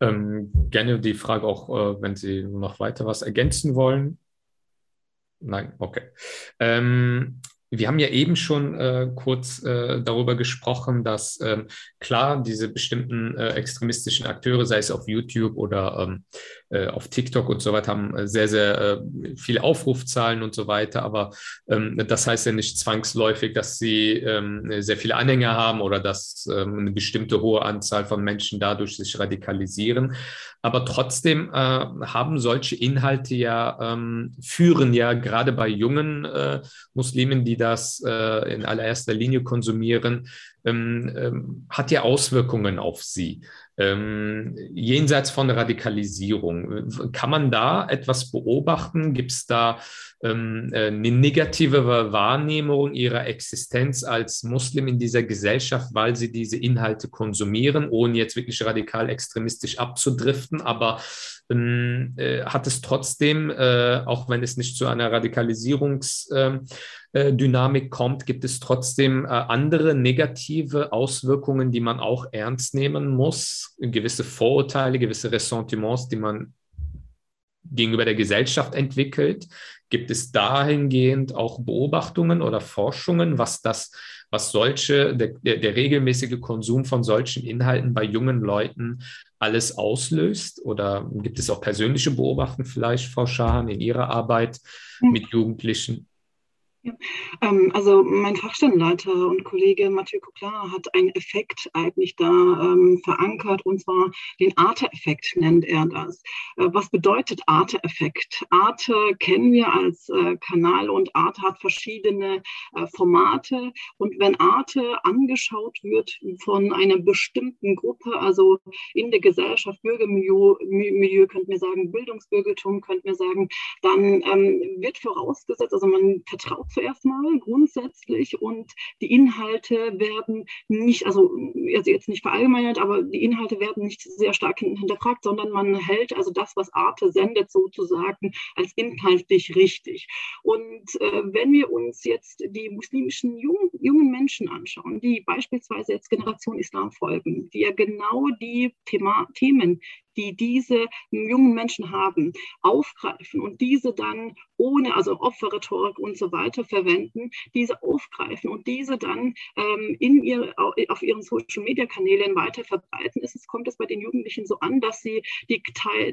Ähm, gerne die Frage auch, äh, wenn Sie noch weiter was ergänzen wollen. Nein, okay. Ähm, wir haben ja eben schon äh, kurz äh, darüber gesprochen, dass ähm, klar diese bestimmten äh, extremistischen Akteure, sei es auf YouTube oder ähm, äh, auf TikTok und so weiter, haben äh, sehr, sehr äh, viele Aufrufzahlen und so weiter. Aber ähm, das heißt ja nicht zwangsläufig, dass sie ähm, sehr viele Anhänger haben oder dass ähm, eine bestimmte hohe Anzahl von Menschen dadurch sich radikalisieren. Aber trotzdem haben solche Inhalte ja, ähm, führen ja gerade bei jungen Muslimen, die das in allererster Linie konsumieren, ähm, ähm, hat ja Auswirkungen auf sie. Ähm, jenseits von Radikalisierung. Kann man da etwas beobachten? Gibt es da ähm, äh, eine negative Wahrnehmung ihrer Existenz als Muslim in dieser Gesellschaft, weil sie diese Inhalte konsumieren, ohne jetzt wirklich radikal extremistisch abzudriften? Aber ähm, äh, hat es trotzdem, äh, auch wenn es nicht zu einer Radikalisierungsdynamik äh, kommt, gibt es trotzdem äh, andere negative Auswirkungen, die man auch ernst nehmen muss? gewisse Vorurteile, gewisse Ressentiments, die man gegenüber der Gesellschaft entwickelt? Gibt es dahingehend auch Beobachtungen oder Forschungen, was das, was solche, der, der, regelmäßige Konsum von solchen Inhalten bei jungen Leuten alles auslöst? Oder gibt es auch persönliche Beobachtungen vielleicht, Frau Schahan, in Ihrer Arbeit hm. mit Jugendlichen? Ähm, also mein Fachstellenleiter und Kollege Mathieu Coquelin hat einen Effekt eigentlich da ähm, verankert und zwar den Arte-Effekt nennt er das. Äh, was bedeutet Arte-Effekt? Arte kennen wir als äh, Kanal und Arte hat verschiedene äh, Formate und wenn Arte angeschaut wird von einer bestimmten Gruppe, also in der Gesellschaft, Bürgermilieu, Milieu, könnten wir sagen, Bildungsbürgertum, könnten wir sagen, dann ähm, wird vorausgesetzt, also man vertraut zuerst mal grundsätzlich und die Inhalte werden nicht, also jetzt nicht verallgemeinert, aber die Inhalte werden nicht sehr stark hinterfragt, sondern man hält also das, was Arte sendet, sozusagen als inhaltlich richtig. Und äh, wenn wir uns jetzt die muslimischen jungen, jungen Menschen anschauen, die beispielsweise jetzt Generation Islam folgen, die ja genau die Thema, Themen, die diese jungen Menschen haben, aufgreifen und diese dann ohne, also Opferrhetorik und so weiter verwenden, diese aufgreifen und diese dann ähm, in ihr, auf ihren Social-Media-Kanälen weiter verbreiten, ist es, kommt es bei den Jugendlichen so an, dass sie die,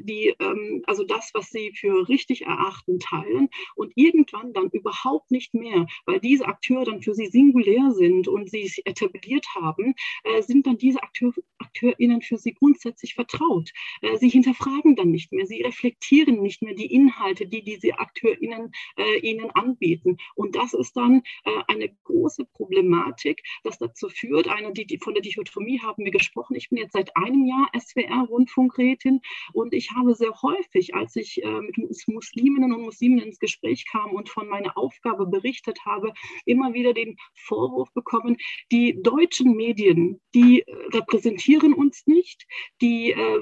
die ähm, also das, was sie für richtig erachten, teilen und irgendwann dann überhaupt nicht mehr, weil diese Akteure dann für sie singulär sind und sie etabliert haben, äh, sind dann diese Akteur, AkteurInnen für sie grundsätzlich vertraut. Äh, sie hinterfragen dann nicht mehr, sie reflektieren nicht mehr die Inhalte, die diese AkteurInnen äh, ihnen anbieten. Und das ist dann äh, eine große Problematik, das dazu führt, eine, die, die, von der Dichotomie haben wir gesprochen. Ich bin jetzt seit einem Jahr SWR-Rundfunkrätin und ich habe sehr häufig, als ich äh, mit Musliminnen und Muslimen ins Gespräch kam und von meiner Aufgabe berichtet habe, immer wieder den Vorwurf bekommen, die deutschen Medien, die äh, repräsentieren uns nicht, die äh,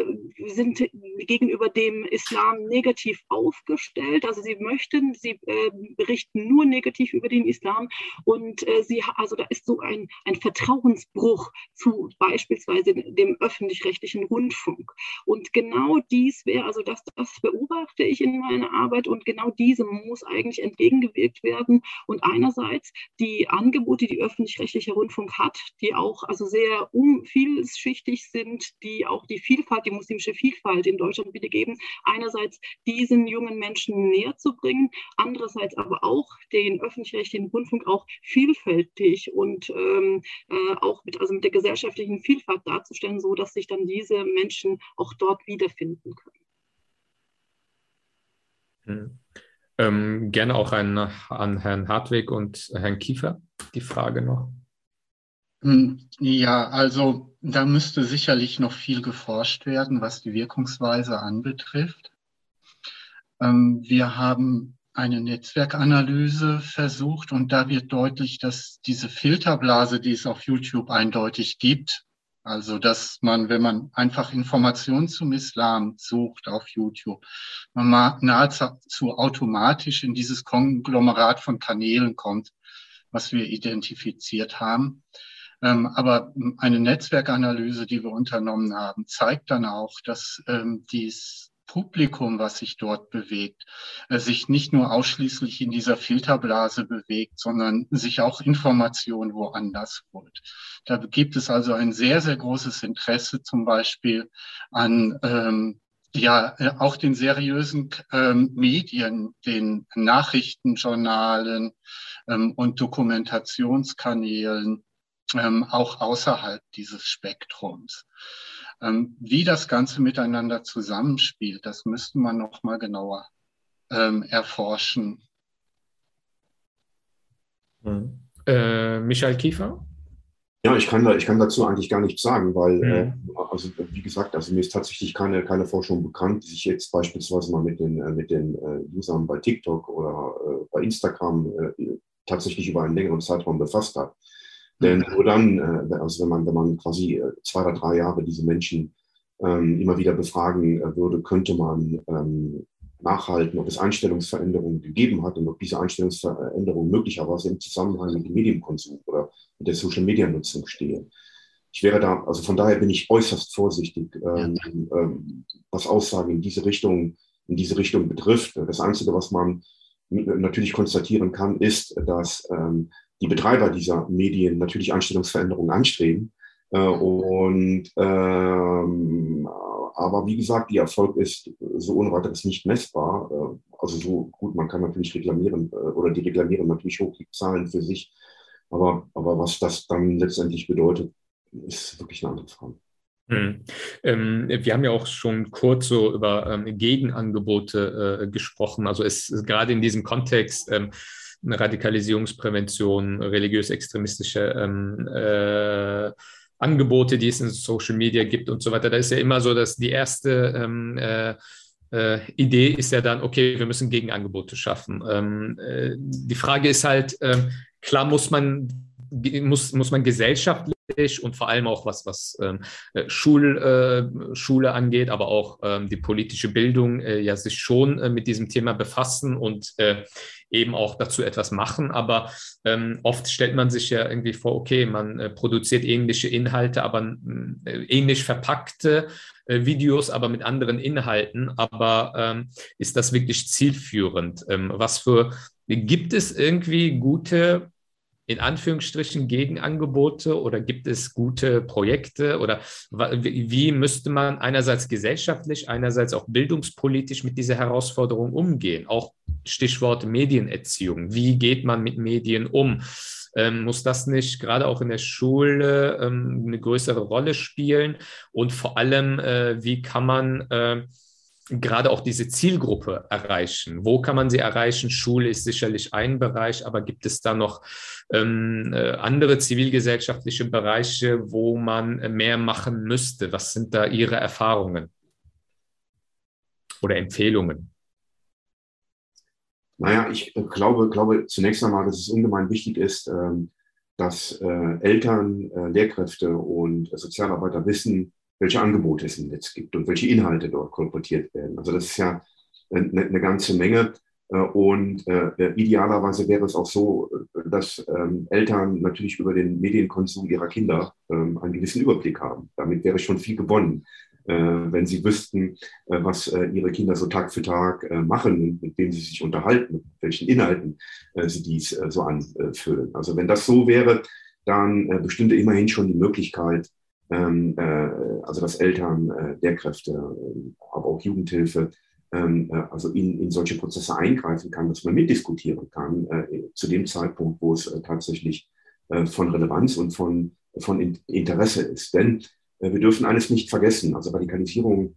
äh, sind gegenüber dem Islam negativ aufgestellt. Also sie möchten, sie äh, berichten nur negativ über den Islam und äh, sie, also da ist so ein, ein Vertrauensbruch zu beispielsweise dem öffentlich-rechtlichen Rundfunk. Und genau dies wäre, also das, das beobachte ich in meiner Arbeit und genau diesem muss eigentlich entgegengewirkt werden. Und einerseits die Angebote, die öffentlich-rechtlicher Rundfunk hat, die auch also sehr um, vielschichtig sind, die auch die Vielfalt, die muslimische Vielfalt in Deutschland wiedergeben. Einerseits diesen jungen Menschen näher zu bringen, andererseits aber auch den öffentlich-rechtlichen Rundfunk auch vielfältig und ähm, äh, auch mit, also mit der gesellschaftlichen Vielfalt darzustellen, so dass sich dann diese Menschen auch dort wiederfinden können. Hm. Ähm, gerne auch an, an Herrn Hartwig und Herrn Kiefer die Frage noch. Hm, ja, also da müsste sicherlich noch viel geforscht werden, was die Wirkungsweise anbetrifft. Ähm, wir haben eine Netzwerkanalyse versucht und da wird deutlich, dass diese Filterblase, die es auf YouTube eindeutig gibt, also dass man, wenn man einfach Informationen zum Islam sucht auf YouTube, man nahezu automatisch in dieses Konglomerat von Kanälen kommt, was wir identifiziert haben. Ähm, aber eine Netzwerkanalyse, die wir unternommen haben, zeigt dann auch, dass ähm, dies Publikum, was sich dort bewegt, äh, sich nicht nur ausschließlich in dieser Filterblase bewegt, sondern sich auch Informationen woanders holt. Da gibt es also ein sehr, sehr großes Interesse zum Beispiel an ähm, ja, äh, auch den seriösen ähm, Medien, den Nachrichtenjournalen ähm, und Dokumentationskanälen, ähm, auch außerhalb dieses Spektrums. Ähm, wie das Ganze miteinander zusammenspielt, das müsste man noch mal genauer ähm, erforschen. Hm. Äh, Michael Kiefer? Ja, ich kann, da, ich kann dazu eigentlich gar nichts sagen, weil, mhm. äh, also wie gesagt, also mir ist tatsächlich keine, keine Forschung bekannt, die sich jetzt beispielsweise mal mit den, äh, mit den äh, Usern bei TikTok oder äh, bei Instagram äh, tatsächlich über einen längeren Zeitraum befasst hat. Denn nur dann, äh, also wenn man, wenn man quasi äh, zwei oder drei Jahre diese Menschen ähm, immer wieder befragen äh, würde, könnte man ähm, nachhalten, ob es Einstellungsveränderungen gegeben hat und ob diese Einstellungsveränderungen möglicherweise im Zusammenhang mit dem Medienkonsum oder mit der Social-Media-Nutzung stehen. Ich wäre da, also von daher bin ich äußerst vorsichtig, ähm, ähm, was Aussagen in diese Richtung, in diese Richtung betrifft. Das Einzige, was man natürlich konstatieren kann, ist, dass ähm, die Betreiber dieser Medien natürlich Einstellungsveränderungen anstreben. Äh, und ähm, aber wie gesagt, die Erfolg ist so ohne weiteres nicht messbar. Äh, also so gut, man kann natürlich reklamieren äh, oder die reklamieren natürlich hoch die Zahlen für sich. Aber, aber was das dann letztendlich bedeutet, ist wirklich eine andere Frage. Hm. Ähm, wir haben ja auch schon kurz so über ähm, Gegenangebote äh, gesprochen. Also es gerade in diesem Kontext ähm, Radikalisierungsprävention, religiös-extremistische ähm, äh, Angebote, die es in Social Media gibt und so weiter. Da ist ja immer so, dass die erste ähm, äh, äh, Idee ist ja dann, okay, wir müssen Gegenangebote schaffen. Ähm, äh, die Frage ist halt, ähm, klar muss man, muss, muss man gesellschaftlich und vor allem auch was, was ähm, äh, Schul, äh, Schule angeht, aber auch ähm, die politische Bildung äh, ja sich schon äh, mit diesem Thema befassen und äh, eben auch dazu etwas machen. Aber ähm, oft stellt man sich ja irgendwie vor, okay, man äh, produziert ähnliche Inhalte, aber ähnlich verpackte Videos, aber mit anderen Inhalten. Aber ähm, ist das wirklich zielführend? Ähm, was für gibt es irgendwie gute in Anführungsstrichen Gegenangebote oder gibt es gute Projekte oder wie müsste man einerseits gesellschaftlich, einerseits auch bildungspolitisch mit dieser Herausforderung umgehen? Auch Stichwort Medienerziehung. Wie geht man mit Medien um? Ähm, muss das nicht gerade auch in der Schule ähm, eine größere Rolle spielen? Und vor allem, äh, wie kann man äh, gerade auch diese Zielgruppe erreichen? Wo kann man sie erreichen? Schule ist sicherlich ein Bereich, aber gibt es da noch ähm, äh, andere zivilgesellschaftliche Bereiche, wo man mehr machen müsste? Was sind da Ihre Erfahrungen oder Empfehlungen? Naja, ich glaube, glaube zunächst einmal, dass es ungemein wichtig ist, ähm, dass äh, Eltern, äh, Lehrkräfte und Sozialarbeiter wissen, welche Angebote es im Netz gibt und welche Inhalte dort kolportiert werden. Also das ist ja eine, eine ganze Menge. Äh, und äh, idealerweise wäre es auch so, dass ähm, Eltern natürlich über den Medienkonsum ihrer Kinder ähm, einen gewissen Überblick haben. Damit wäre schon viel gewonnen, äh, wenn sie wüssten, äh, was äh, ihre Kinder so Tag für Tag äh, machen, mit wem sie sich unterhalten, mit welchen Inhalten sie dies so anfüllen. Also wenn das so wäre, dann bestünde immerhin schon die Möglichkeit, also dass Eltern, Lehrkräfte, aber auch Jugendhilfe ähm, äh, also in, in solche Prozesse eingreifen kann, dass man mitdiskutieren kann, äh, zu dem Zeitpunkt, wo es äh, tatsächlich äh, von Relevanz und von, von Interesse ist. Denn äh, wir dürfen eines nicht vergessen. Also Radikalisierung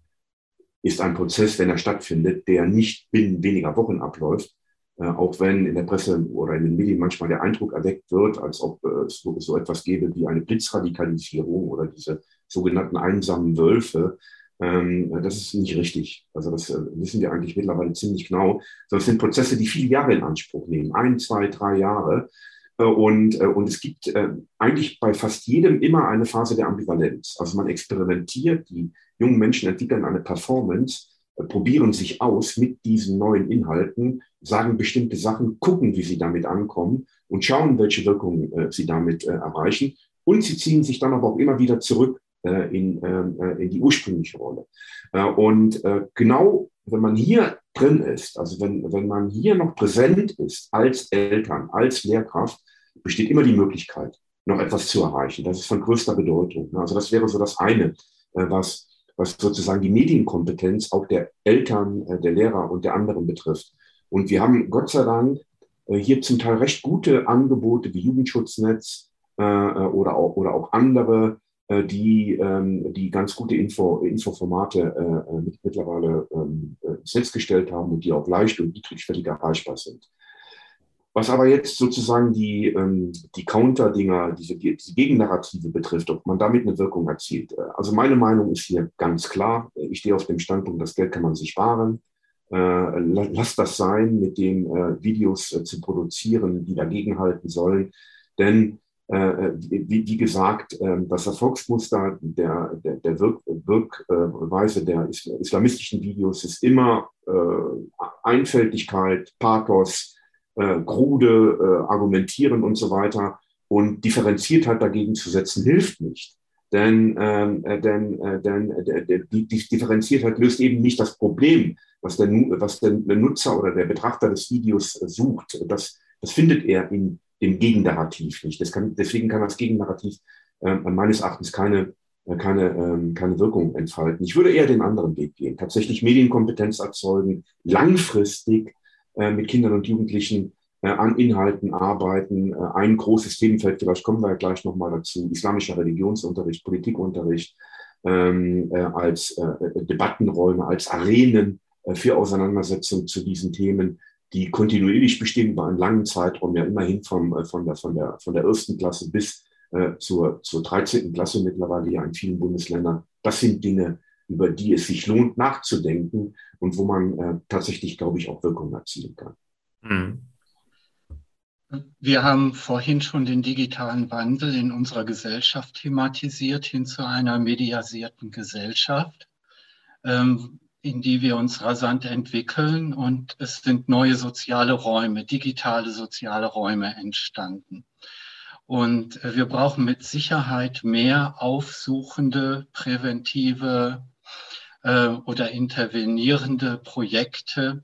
ist ein Prozess, wenn er stattfindet, der nicht binnen weniger Wochen abläuft, äh, auch wenn in der Presse oder in den Medien manchmal der Eindruck erweckt wird, als ob es so, etwas gäbe wie eine Blitzradikalisierung oder diese sogenannten einsamen Wölfe, ähm, das ist nicht richtig. Also das äh, wissen wir eigentlich mittlerweile ziemlich genau. Das sind Prozesse, die viele Jahre in Anspruch nehmen. Ein, zwei, drei Jahre. Äh, und, äh, und es gibt äh, eigentlich bei fast jedem immer eine Phase der Ambivalenz. Also man experimentiert, die jungen Menschen entwickeln eine Performance, äh, probieren sich aus mit diesen neuen Inhalten, sagen bestimmte Sachen, gucken, wie sie damit ankommen und schauen, welche Wirkungen äh, sie damit erreichen. Und sie ziehen sich dann aber auch immer wieder zurück äh, in, ähm, äh, in die ursprüngliche Rolle. Äh, und genau, wenn man hier drin ist, also wenn, wenn man hier noch präsent ist als Eltern, als Lehrkraft, besteht immer die Möglichkeit, noch etwas zu erreichen. Das ist von größter Bedeutung. Also das wäre so das eine, was, was sozusagen die Medienkompetenz auch der Eltern, der Lehrer und der anderen betrifft. Und wir haben Gott sei Dank hier zum Teil recht gute Angebote wie Jugendschutznetz oder auch, oder auch andere äh, die, ähm, die ganz gute Info, Infoformate äh, mit, mittlerweile ähm, Netz gestellt haben und die auch leicht und niedrigschwellig erreichbar sind. Was aber jetzt sozusagen die, ähm, die Counter-Dinger, diese, diese Gegennarrative betrifft, ob man damit eine Wirkung erzielt. Also meine Meinung ist hier ganz klar. Ich stehe auf dem Standpunkt, das Geld kann man sich sparen. Äh, lass das sein, mit den äh, Videos äh, zu produzieren, die dagegenhalten sollen. Denn äh, äh, wie, wie, gesagt, ähm, das Erfolgsmuster der, der, der Wirk, Wirkweise der islamistischen Videos ist immer äh, Einfältigkeit, Pathos, krude Argumentieren und so weiter. Und Differenziertheit dagegen zu setzen, hilft nicht. Denn, ähm, denn, denn die, die Differenziertheit löst eben nicht das Problem, was der, was der Nutzer oder der Betrachter des Videos sucht. Das, das findet er in dem Gegennarrativ nicht. Kann, deswegen kann das Gegennarrativ äh, meines Erachtens keine, äh, keine, ähm, keine Wirkung entfalten. Ich würde eher den anderen Weg gehen. Tatsächlich Medienkompetenz erzeugen, langfristig äh, mit Kindern und Jugendlichen äh, an Inhalten arbeiten. Äh, ein großes Themenfeld, vielleicht kommen wir ja gleich nochmal dazu, islamischer Religionsunterricht, Politikunterricht ähm, äh, als Debattenräume, als Arenen für Auseinandersetzung zu diesen Themen die kontinuierlich bestehen über einen langen Zeitraum, ja immerhin vom, äh, von, der, von, der, von der ersten Klasse bis äh, zur, zur 13. Klasse mittlerweile ja in vielen Bundesländern. Das sind Dinge, über die es sich lohnt nachzudenken und wo man äh, tatsächlich, glaube ich, auch Wirkung erzielen kann. Mhm. Wir haben vorhin schon den digitalen Wandel in unserer Gesellschaft thematisiert hin zu einer mediasierten Gesellschaft. Ähm, in die wir uns rasant entwickeln und es sind neue soziale Räume, digitale soziale Räume entstanden. Und äh, wir brauchen mit Sicherheit mehr aufsuchende, präventive äh, oder intervenierende Projekte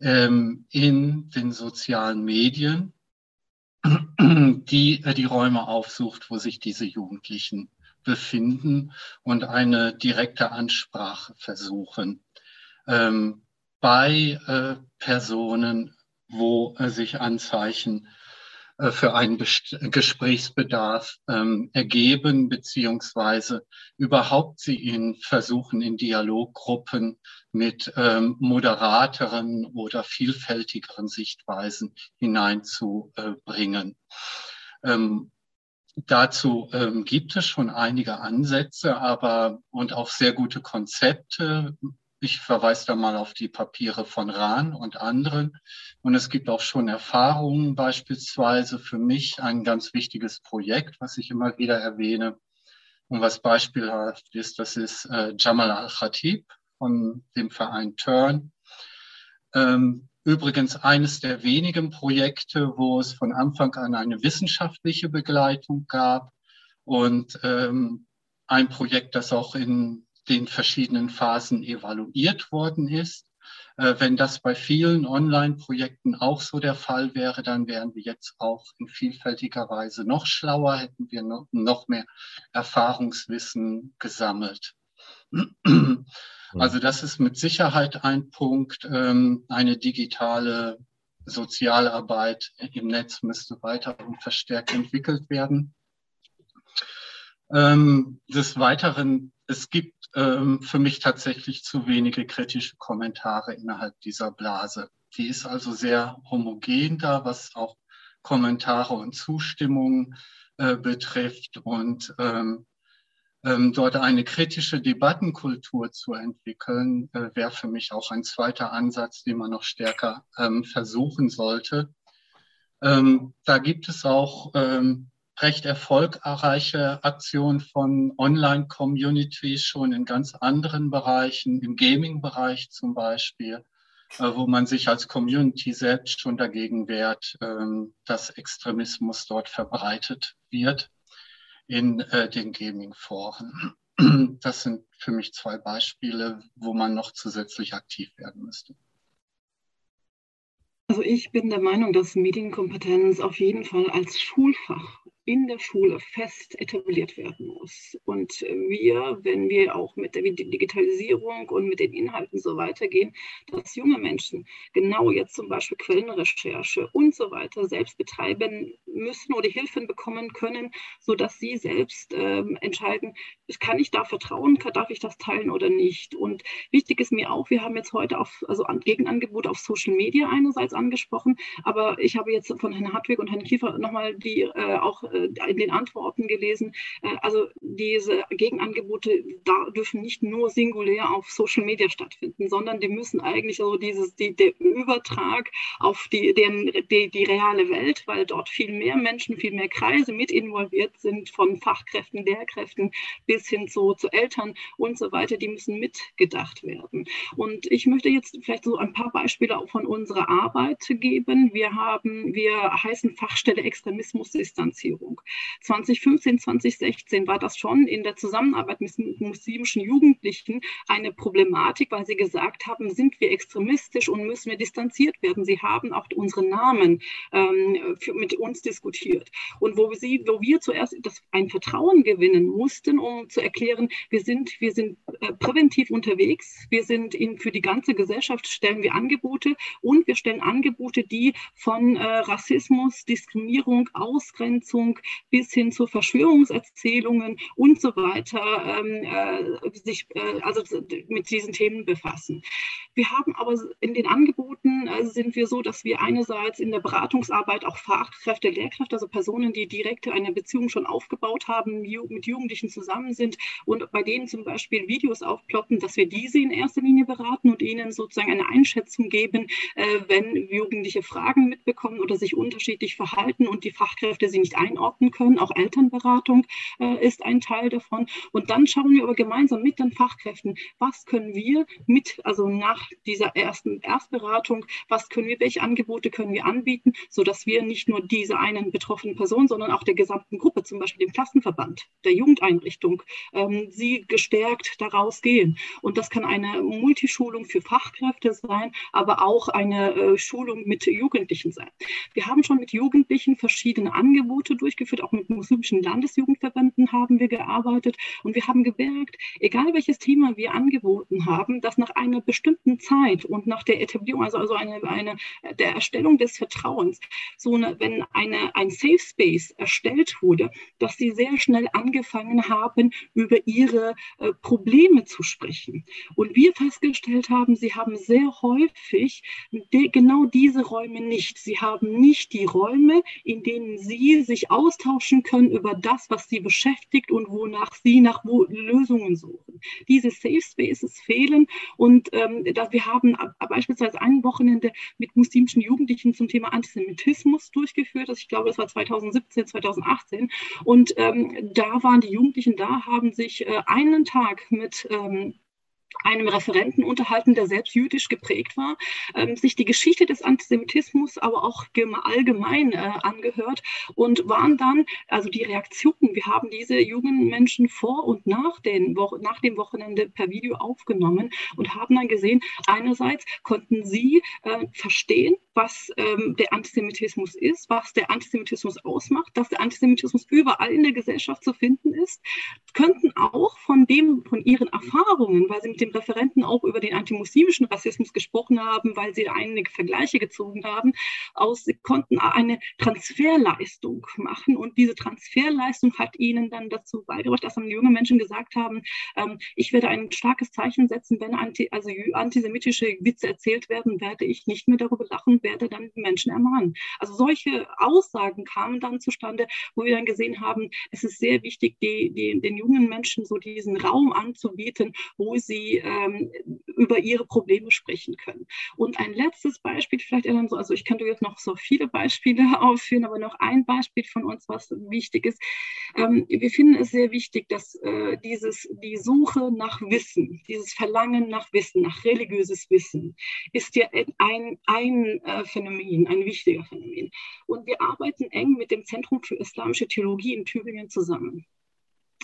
ähm, in den sozialen Medien, die äh, die Räume aufsucht, wo sich diese Jugendlichen befinden und eine direkte Ansprache versuchen ähm, bei äh, Personen, wo äh, sich Anzeichen für einen Best Gesprächsbedarf ähm, ergeben, beziehungsweise überhaupt sie in versuchen, in Dialoggruppen mit ähm, moderateren oder vielfältigeren Sichtweisen hineinzubringen. Ähm, Dazu ähm, gibt es schon einige Ansätze, aber und auch sehr gute Konzepte, ich verweise da mal auf die Papiere von Rahn und anderen. Und es gibt auch schon Erfahrungen, beispielsweise für mich ein ganz wichtiges Projekt, was ich immer wieder erwähne, Und was beispielhaft ist, das ist äh, Jamal Al-Khatib von dem Verein Turn. Ähm, übrigens eines der wenigen Projekte, wo es von Anfang an eine wissenschaftliche Begleitung gab und ähm, ein Projekt, das auch in den verschiedenen Phasen evaluiert worden ist. Äh, wenn das bei vielen Online-Projekten auch so der Fall wäre, dann wären wir jetzt auch in vielfältiger Weise noch schlauer, hätten wir noch, mehr Erfahrungswissen gesammelt. Also das ist mit Sicherheit ein Punkt. Ähm, eine digitale Sozialarbeit im Netz müsste weiter und verstärkt entwickelt werden. Ähm, des Weiteren, es gibt ähm, für mich tatsächlich zu wenige kritische Kommentare innerhalb dieser Blase. Die ist also sehr homogen da, was auch Kommentare und Zustimmung äh, betrifft. Und ähm, ähm, dort eine kritische Debattenkultur zu entwickeln, äh, wäre für mich auch ein zweiter Ansatz, den man noch stärker ähm, versuchen sollte. Ähm, da gibt es auch recht erfolgreiche Aktion von Online-Communities schon in ganz anderen Bereichen, im Gaming-Bereich zum Beispiel, äh, wo man sich als Community selbst schon dagegen wehrt, ähm, dass Extremismus dort verbreitet wird in äh, den Gaming-Foren. Das sind für mich zwei Beispiele, wo man noch zusätzlich aktiv werden müsste. Also ich bin der Meinung, dass Medienkompetenz auf jeden Fall als Schulfach in der Schule fest etabliert werden muss. Und wir, wenn wir auch mit der Digitalisierung und mit den Inhalten so weitergehen, dass junge Menschen genau jetzt zum Beispiel Quellenrecherche und so weiter selbst betreiben müssen oder Hilfen bekommen können, sodass sie selbst äh, entscheiden, kann ich da vertrauen, darf ich das teilen oder nicht. Und wichtig ist mir auch, wir haben jetzt heute auf, also Gegenangebote auf Social Media einerseits angesprochen, aber ich habe jetzt von Herrn Hartwig und Herrn Kiefer nochmal die äh, auch in den Antworten gelesen. Äh, also diese Gegenangebote da dürfen nicht nur singulär auf Social Media stattfinden, sondern die müssen eigentlich also dieses, die, der Übertrag auf die, den, die, die reale Welt, weil dort viel mehr Menschen, viel mehr Kreise mit involviert sind, von Fachkräften, Lehrkräften bis hin zu, zu Eltern und so weiter, die müssen mitgedacht werden. Und ich möchte jetzt vielleicht so ein paar Beispiele auch von unserer Arbeit geben. Wir haben, wir heißen Fachstelle Extremismusdistanzierung. 2015, 2016 war das schon in der Zusammenarbeit mit muslimischen Jugendlichen eine Problematik, weil sie gesagt haben, sind wir extremistisch und müssen wir distanziert werden. Sie haben auch unsere Namen ähm, für, mit uns diskutiert. Und wo, sie, wo wir zuerst das, ein Vertrauen gewinnen mussten, um zu erklären, wir sind, wir sind äh, präventiv unterwegs, wir sind in, für die ganze Gesellschaft, stellen wir Angebote und wir stellen Angebote, die von äh, Rassismus, Diskriminierung, Ausgrenzung bis hin zu Verschwörungserzählungen und so weiter ähm, äh, sich äh, also mit diesen Themen befassen. Wir haben aber in den Angeboten äh, sind wir so, dass wir einerseits in der Beratungsarbeit auch Fachkräfte, Lehrkräfte, also Personen, die direkt eine Beziehung schon aufgebaut haben, mit Jugendlichen zusammen sind und bei denen zum Beispiel Videos aufploppen, dass wir diese in erster Linie beraten und ihnen sozusagen eine Einschätzung geben, äh, wenn Jugendliche Fragen mitbekommen oder sich unterschiedlich verhalten und die Fachkräfte sie nicht einordnen können können. Auch Elternberatung äh, ist ein Teil davon. Und dann schauen wir aber gemeinsam mit den Fachkräften, was können wir mit, also nach dieser ersten Erstberatung, was können wir, welche Angebote können wir anbieten, sodass wir nicht nur diese einen betroffenen Person, sondern auch der gesamten Gruppe, zum Beispiel dem Klassenverband, der Jugendeinrichtung, ähm, sie gestärkt daraus gehen. Und das kann eine Multischulung für Fachkräfte sein, aber auch eine äh, Schulung mit Jugendlichen sein. Wir haben schon mit Jugendlichen verschiedene Angebote durchgeführt, auch mit muslimischen Landesjugendverbänden haben wir gearbeitet und wir haben gemerkt, egal welches Thema wir angeboten haben, dass nach einer bestimmten Zeit und nach der Etablierung, also, also eine, eine, der Erstellung des Vertrauens, so eine, wenn eine, ein Safe Space erstellt wurde, dass sie sehr schnell angefangen haben, über ihre äh, Probleme zu sprechen. Und wir festgestellt haben, sie haben sehr häufig die, genau diese Räume nicht. Sie haben nicht die Räume, in denen sie sich austauschen können über das, was sie beschäftigt und wonach sie nach Lösungen suchen. Diese Safe Spaces fehlen und ähm, da, wir haben beispielsweise ein Wochenende mit muslimischen Jugendlichen zum Thema Antisemitismus durchgeführt. Das, ich glaube, das war 2017, 2018. Und ähm, da waren die Jugendlichen da, haben sich äh, einen Tag mit ähm, einem Referenten unterhalten, der selbst jüdisch geprägt war, ähm, sich die Geschichte des Antisemitismus, aber auch allgemein äh, angehört und waren dann, also die Reaktionen, wir haben diese jungen Menschen vor und nach, den Wo nach dem Wochenende per Video aufgenommen und haben dann gesehen, einerseits konnten sie äh, verstehen, was ähm, der Antisemitismus ist, was der Antisemitismus ausmacht, dass der Antisemitismus überall in der Gesellschaft zu finden ist, könnten auch von dem, von ihren Erfahrungen, weil sie mit dem Referenten auch über den antimuslimischen Rassismus gesprochen haben, weil sie einige Vergleiche gezogen haben, aus, konnten eine Transferleistung machen. Und diese Transferleistung hat ihnen dann dazu beigebracht, dass dann junge Menschen gesagt haben, ähm, ich werde ein starkes Zeichen setzen, wenn anti, also antisemitische Witze erzählt werden, werde ich nicht mehr darüber lachen, werde dann Menschen ermahnen. Also solche Aussagen kamen dann zustande, wo wir dann gesehen haben, es ist sehr wichtig, die, die, den jungen Menschen so diesen Raum anzubieten, wo sie ähm, über ihre Probleme sprechen können. Und ein letztes Beispiel, vielleicht so, also ich könnte jetzt noch so viele Beispiele aufführen, aber noch ein Beispiel von uns, was wichtig ist. Ähm, wir finden es sehr wichtig, dass äh, dieses, die Suche nach Wissen, dieses Verlangen nach Wissen, nach religiöses Wissen, ist ja ein, ein äh, Phänomen, ein wichtiger Phänomen. Und wir arbeiten eng mit dem Zentrum für Islamische Theologie in Tübingen zusammen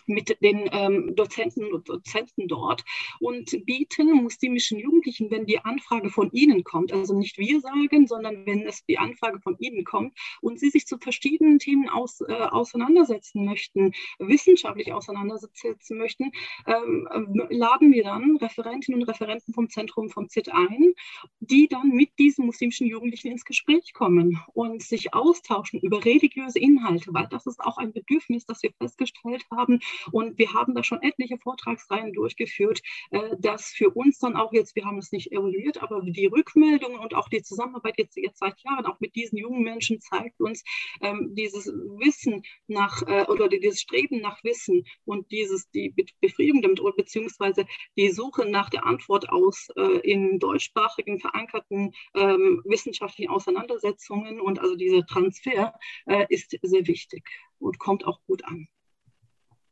mit den ähm, Dozenten und Dozenten dort und bieten muslimischen Jugendlichen, wenn die Anfrage von ihnen kommt, also nicht wir sagen, sondern wenn es die Anfrage von ihnen kommt und sie sich zu verschiedenen Themen aus, äh, auseinandersetzen möchten, wissenschaftlich auseinandersetzen möchten, ähm, laden wir dann Referentinnen und Referenten vom Zentrum vom ZIT ein, die dann mit diesen muslimischen Jugendlichen ins Gespräch kommen und sich austauschen über religiöse Inhalte, weil das ist auch ein Bedürfnis, das wir festgestellt haben, und wir haben da schon etliche Vortragsreihen durchgeführt, äh, dass für uns dann auch jetzt, wir haben es nicht evaluiert, aber die Rückmeldungen und auch die Zusammenarbeit jetzt, jetzt seit Jahren auch mit diesen jungen Menschen zeigt uns ähm, dieses Wissen nach äh, oder dieses Streben nach Wissen und dieses die Befriedigung damit oder beziehungsweise die Suche nach der Antwort aus äh, in deutschsprachigen verankerten ähm, wissenschaftlichen Auseinandersetzungen und also dieser Transfer ist sehr wichtig und kommt auch gut an.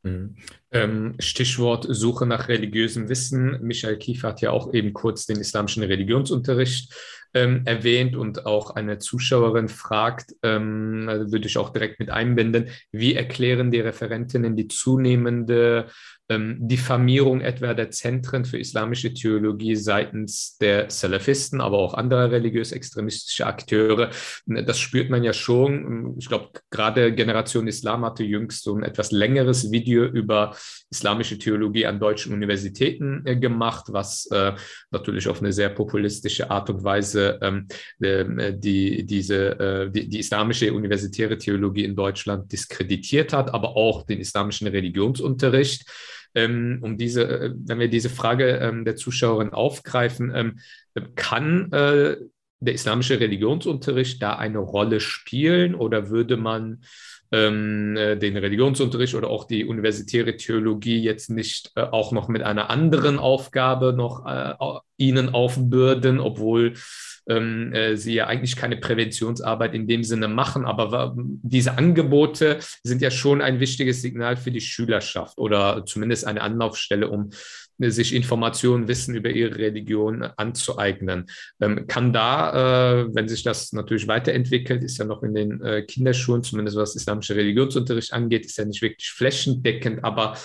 Mhm. Ähm, Stichwort Suche nach religiösem Wissen. Michael Kiefer hat ja auch eben kurz den islamischen Religionsunterricht ähm, erwähnt und auch eine Zuschauerin fragt, ähm, also würde ich auch direkt mit einbinden, wie erklären die Referentinnen die zunehmende ähm, Diffamierung etwa der Zentren für islamische Theologie seitens der Salafisten, aber auch anderer religiös-extremistische Akteure. Das spürt man ja schon. Ich glaube, gerade Generation Islam hatte jüngst so ein etwas längeres Video über islamische Theologie an deutschen Universitäten äh, gemacht, was äh, natürlich auf eine sehr populistische Art und Weise ähm, äh, die, diese, äh, die, die islamische universitäre Theologie in Deutschland diskreditiert hat, aber auch den islamischen Religionsunterricht. Ähm, um diese, äh, wenn wir diese Frage ähm, der Zuschauerin aufgreifen, ähm, kann äh, der islamische Religionsunterricht da eine Rolle spielen oder würde man ähm, äh, den Religionsunterricht oder auch die universitäre Theologie jetzt nicht äh, auch noch mit einer anderen Aufgabe noch äh, ihnen aufbürden, obwohl ähm, äh, sie ja eigentlich keine Präventionsarbeit in dem Sinne machen. Aber diese Angebote sind ja schon ein wichtiges Signal für die Schülerschaft oder zumindest eine Anlaufstelle, um äh, sich Informationen, Wissen über ihre Religion anzueignen. Ähm, kann da, äh, wenn sich das natürlich weiterentwickelt, ist ja noch in den äh, Kinderschulen, zumindest was islamische Religionsunterricht angeht, ist ja nicht wirklich flächendeckend, aber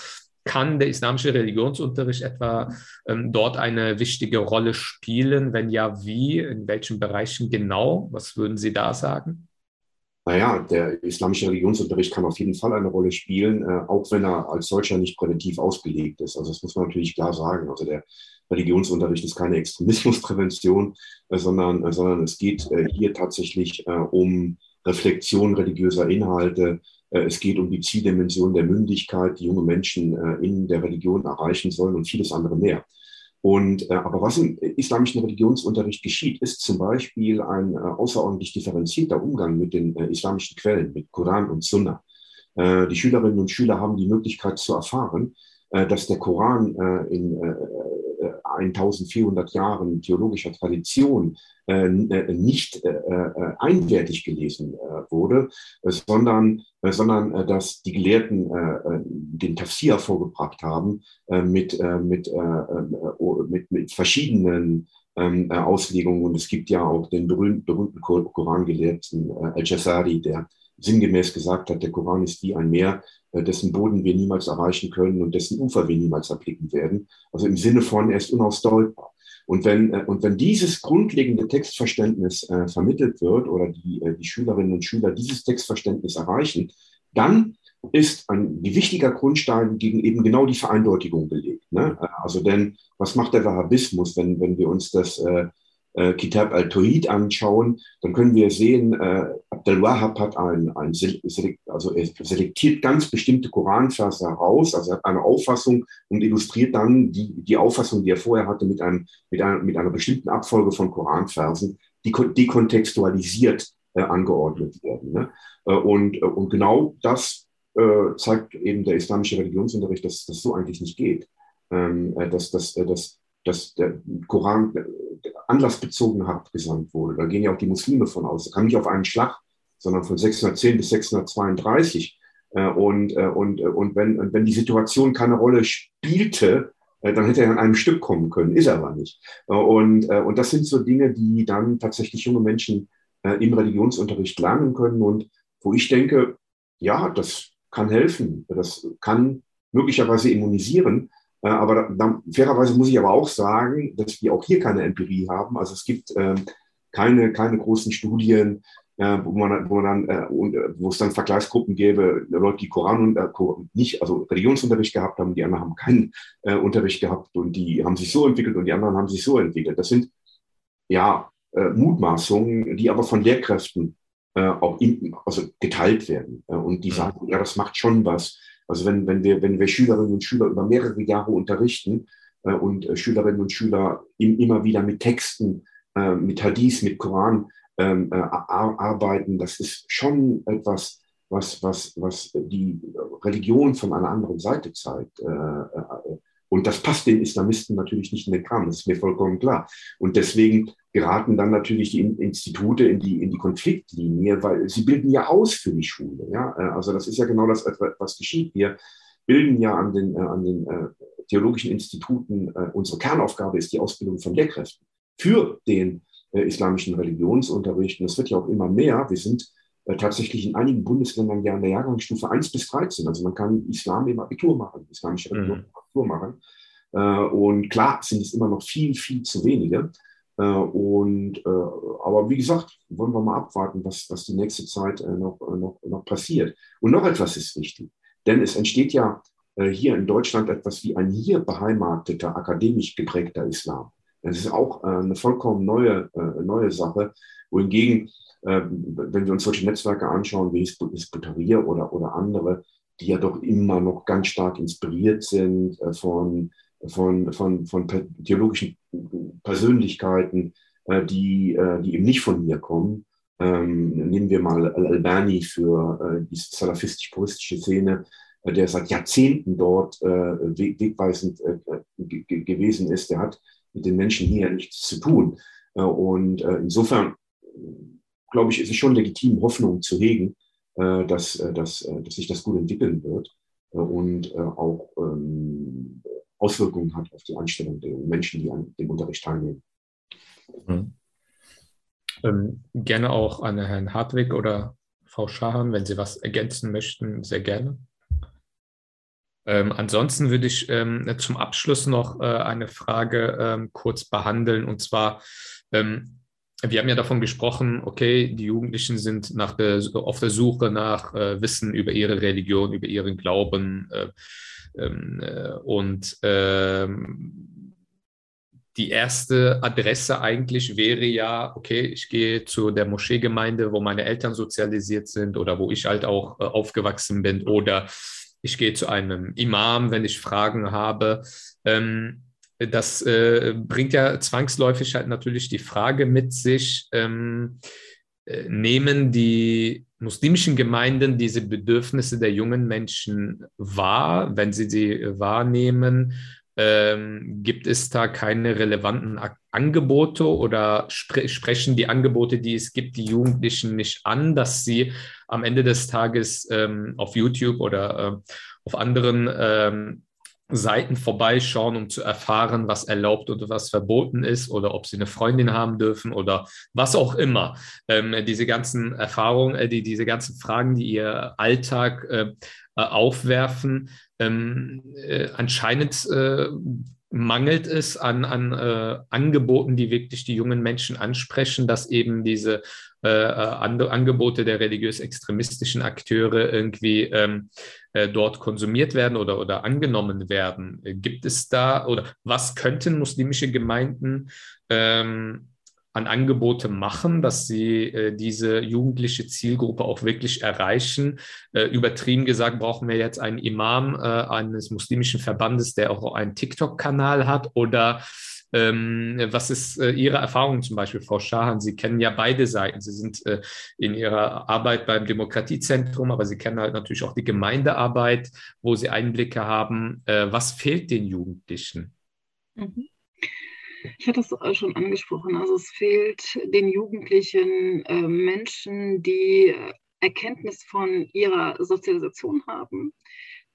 kann der islamische Religionsunterricht etwa ähm, dort eine wichtige Rolle spielen? Wenn ja, wie? In welchen Bereichen genau? Was würden Sie da sagen? Naja, der islamische Religionsunterricht kann auf jeden Fall eine Rolle spielen, äh, auch wenn er als solcher nicht präventiv ausgelegt ist. Also das muss man natürlich klar sagen. Also der Religionsunterricht ist keine Extremismusprävention, äh, sondern, äh, sondern es geht äh, hier tatsächlich äh, um Reflexion religiöser Inhalte, es geht um die Zieldimension der Mündigkeit, die junge Menschen äh, in der Religion erreichen sollen und vieles andere mehr. Und, äh, aber was im islamischen Religionsunterricht geschieht, ist zum Beispiel ein außerordentlich differenzierter Umgang mit den islamischen Quellen, mit Koran und Sunnah. Äh, die Schülerinnen und Schüler haben die Möglichkeit zu erfahren, äh, dass der Koran äh, in 1400 Jahren theologischer Tradition nicht einwertig gelesen wurde, sondern, sondern dass die Gelehrten den Tafsir vorgebracht haben mit, mit, mit, mit verschiedenen ähm, Auslegungen. Und es gibt ja auch den berühmten, berühmten Korangelehrten Al-Jazari, der sinngemäß gesagt hat, der Koran ist wie ein Meer, äh, dessen Boden wir niemals erreichen können und dessen Ufer wir niemals erblicken werden. Also im Sinne von, er ist unausdeutbar. Und wenn, äh, und wenn dieses grundlegende Textverständnis äh, vermittelt wird oder die, äh, die Schülerinnen und Schüler dieses Textverständnis erreichen, dann ist ein wichtiger Grundstein gegen eben genau die Vereindeutigung gelegt. Ne? Also denn was macht der Wahhabismus, wenn, wenn wir uns das äh, äh, Kitab al-Tawhid anschauen, dann können wir sehen, äh, Abdel Wahab hat ein, ein also er selektiert ganz bestimmte Koranverse heraus, also hat eine Auffassung und illustriert dann die, die Auffassung, die er vorher hatte, mit, einem, mit, einer, mit einer bestimmten Abfolge von Koranversen, die dekontextualisiert äh, angeordnet werden. Ne? Äh, und, äh, und genau das äh, zeigt eben der islamische Religionsunterricht, dass das so eigentlich nicht geht. Ähm, dass, dass, dass dass der Koran anlassbezogen abgesandt wurde. Da gehen ja auch die Muslime von aus. Da kam nicht auf einen Schlag, sondern von 610 bis 632. Äh, und, äh, und, äh, und wenn, wenn die Situation keine Rolle spielte, dann hätte er an einem Stück kommen können, ist er aber nicht. Und, und das sind so Dinge, die dann tatsächlich junge Menschen im Religionsunterricht lernen können und wo ich denke, ja, das kann helfen, das kann möglicherweise immunisieren, äh, aber da, fairerweise muss ich aber auch sagen, dass wir auch hier keine Empirie haben. Also es gibt ähm, keine, keine großen Studien, äh, wo man, wo man dann, äh, und, äh, wo es dann Vergleichsgruppen gäbe, Leute, die Koran und äh, nicht, also Religionsunterricht gehabt haben, die anderen haben keinen äh, Unterricht gehabt und die haben sich so entwickelt und die anderen haben sich so entwickelt. Das sind ja Mutmaßungen, die aber von Lehrkräften auch in, also geteilt werden. und die sagen, ja, das macht schon was also wenn, wenn, wir, wenn wir Schülerinnen und Schüler über mehrere Jahre unterrichten äh, und äh, Schülerinnen und Schüler im, immer wieder mit Texten, äh, mit Hadith, mit Koran ähm, äh, arbeiten, das ist schon etwas, was, was, was die Religion von einer anderen Seite zeigt. Und das passt den Islamisten natürlich nicht in den Kram, das ist mir vollkommen klar. Und deswegen geraten dann natürlich die Institute in die, in die Konfliktlinie, weil sie bilden ja aus für die Schule. Ja? Äh, also das ist ja genau das, was geschieht. Wir bilden ja an den, äh, an den äh, theologischen Instituten, unsere Kernaufgabe ist die Ausbildung von Lehrkräften für den islamischen Religionsunterricht. Und es wird ja auch immer mehr. Wir sind tatsächlich in einigen Bundesländern ja in der Jahrgangsstufe 1 bis 13. Also man kann Islam im Abitur machen, islamische Religion im Abitur machen. Und klar sind es immer noch viel, viel zu wenige. Äh, und, äh, aber wie gesagt, wollen wir mal abwarten, was, was die nächste Zeit äh, noch, noch, noch passiert. Und noch etwas ist wichtig, denn es entsteht ja hier in Deutschland etwas wie ein hier beheimateter, akademisch geprägter Islam. Das ist auch eine vollkommen neue, neue Sache, wohingegen, wenn wir uns solche Netzwerke anschauen, wie Hisbutaria oder, oder andere, die ja doch immer noch ganz stark inspiriert sind von von, von, von theologischen Persönlichkeiten, äh, die, äh, die eben nicht von mir kommen. Ähm, nehmen wir mal Al-Albani für äh, die salafistisch-puristische Szene, äh, der seit Jahrzehnten dort äh, wegweisend äh, gewesen ist. Der hat mit den Menschen hier nichts zu tun. und insofern, glaube ich, ist es schon legitim, Hoffnung zu hegen, dass, dass, dass sich das gut entwickeln wird und auch ähm, Auswirkungen hat auf die Anstellung der Menschen, die an dem Unterricht teilnehmen. Mhm. Ähm, gerne auch an Herrn Hartwig oder Frau Schahan, wenn Sie was ergänzen möchten, sehr gerne. Ähm, ansonsten würde ich ähm, zum Abschluss noch äh, eine Frage ähm, kurz behandeln. Und zwar, ähm, wir haben ja davon gesprochen, okay, die Jugendlichen sind nach der, auf der Suche nach äh, Wissen über ihre Religion, über ihren Glauben. Äh, ähm, äh, und ähm, die erste Adresse eigentlich wäre ja, okay, ich gehe zu der Moscheegemeinde, wo meine Eltern sozialisiert sind oder wo ich halt auch äh, aufgewachsen bin oder ich gehe zu einem Imam, wenn ich Fragen habe. Ähm, das äh, bringt ja zwangsläufig halt natürlich die Frage mit sich, ähm, äh, nehmen die muslimischen Gemeinden diese Bedürfnisse der jungen Menschen wahr? Wenn sie sie wahrnehmen, ähm, gibt es da keine relevanten Angebote oder spre sprechen die Angebote, die es gibt, die Jugendlichen nicht an, dass sie am Ende des Tages ähm, auf YouTube oder äh, auf anderen ähm, Seiten vorbeischauen, um zu erfahren, was erlaubt oder was verboten ist oder ob sie eine Freundin haben dürfen oder was auch immer. Ähm, diese ganzen Erfahrungen, äh, die, diese ganzen Fragen, die ihr Alltag äh, äh aufwerfen, ähm, äh, anscheinend äh, mangelt es an, an äh, Angeboten, die wirklich die jungen Menschen ansprechen, dass eben diese äh, äh Angebote der religiös-extremistischen Akteure irgendwie ähm, äh, dort konsumiert werden oder, oder angenommen werden. Gibt es da oder was könnten muslimische Gemeinden ähm, an Angebote machen, dass sie äh, diese jugendliche Zielgruppe auch wirklich erreichen. Äh, übertrieben gesagt brauchen wir jetzt einen Imam äh, eines muslimischen Verbandes, der auch einen TikTok-Kanal hat oder ähm, was ist äh, Ihre Erfahrung zum Beispiel, Frau Schahan? Sie kennen ja beide Seiten. Sie sind äh, in Ihrer Arbeit beim Demokratiezentrum, aber Sie kennen halt natürlich auch die Gemeindearbeit, wo Sie Einblicke haben. Äh, was fehlt den Jugendlichen? Mhm. Ich hatte es äh, schon angesprochen. Also es fehlt den jugendlichen äh, Menschen, die äh, Erkenntnis von ihrer Sozialisation haben,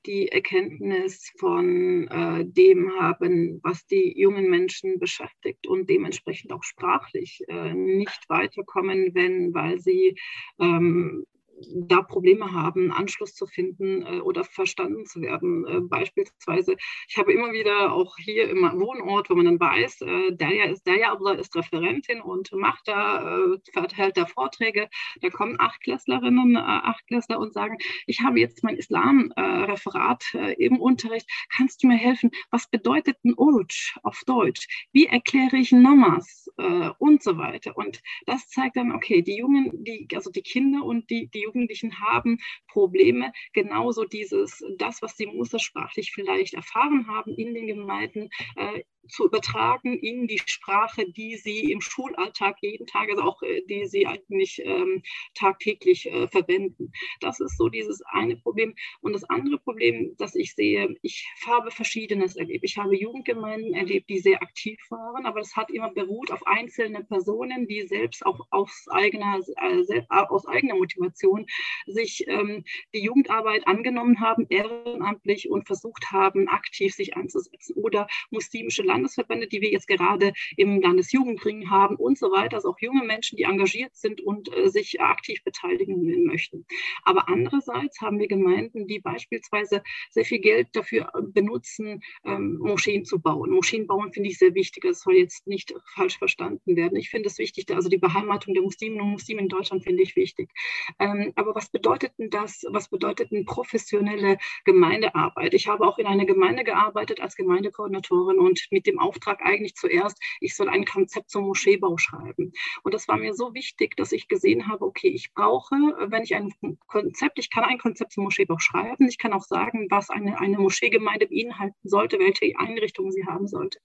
die Erkenntnis von äh, dem haben, was die jungen Menschen beschäftigt und dementsprechend auch sprachlich äh, nicht weiterkommen, wenn, weil sie ähm, da Probleme haben, Anschluss zu finden äh, oder verstanden zu werden. Äh, beispielsweise, ich habe immer wieder auch hier im Wohnort, wo man dann weiß, äh, Dalia ist Dalia Abla ist Referentin und macht da, äh, verteilt da Vorträge. Da kommen Achtklässlerinnen, äh, Achtklässler und sagen, ich habe jetzt mein Islam-Referat äh, im Unterricht. Kannst du mir helfen? Was bedeutet ein Uruj auf Deutsch? Wie erkläre ich Namas äh, und so weiter? Und das zeigt dann, okay, die Jungen, die, also die Kinder und die, die Jugendlichen haben Probleme, genauso dieses, das, was sie muttersprachlich vielleicht erfahren haben in den Gemeinden, äh, zu übertragen in die Sprache, die sie im Schulalltag jeden Tag, also auch äh, die sie eigentlich ähm, tagtäglich äh, verwenden. Das ist so dieses eine Problem. Und das andere Problem, das ich sehe, ich habe Verschiedenes erlebt. Ich habe Jugendgemeinden erlebt, die sehr aktiv waren, aber das hat immer beruht auf einzelnen Personen, die selbst auch aus eigener, äh, aus eigener Motivation sich ähm, die Jugendarbeit angenommen haben, ehrenamtlich und versucht haben, aktiv sich einzusetzen. Oder muslimische Landesverbände, die wir jetzt gerade im Landesjugendring haben und so weiter, also auch junge Menschen, die engagiert sind und äh, sich aktiv beteiligen möchten. Aber andererseits haben wir Gemeinden, die beispielsweise sehr viel Geld dafür äh, benutzen, ähm, Moscheen zu bauen. Moscheen bauen finde ich sehr wichtig. Das soll jetzt nicht falsch verstanden werden. Ich finde es wichtig, also die Beheimatung der Musliminnen und Muslime in Deutschland finde ich wichtig. Ähm, aber was bedeutet denn das? Was bedeutet denn professionelle Gemeindearbeit? Ich habe auch in einer Gemeinde gearbeitet als Gemeindekoordinatorin und mit dem Auftrag eigentlich zuerst, ich soll ein Konzept zum Moscheebau schreiben. Und das war mir so wichtig, dass ich gesehen habe, okay, ich brauche, wenn ich ein Konzept, ich kann ein Konzept zum Moscheebau schreiben, ich kann auch sagen, was eine, eine Moscheegemeinde beinhalten sollte, welche Einrichtungen sie haben sollte.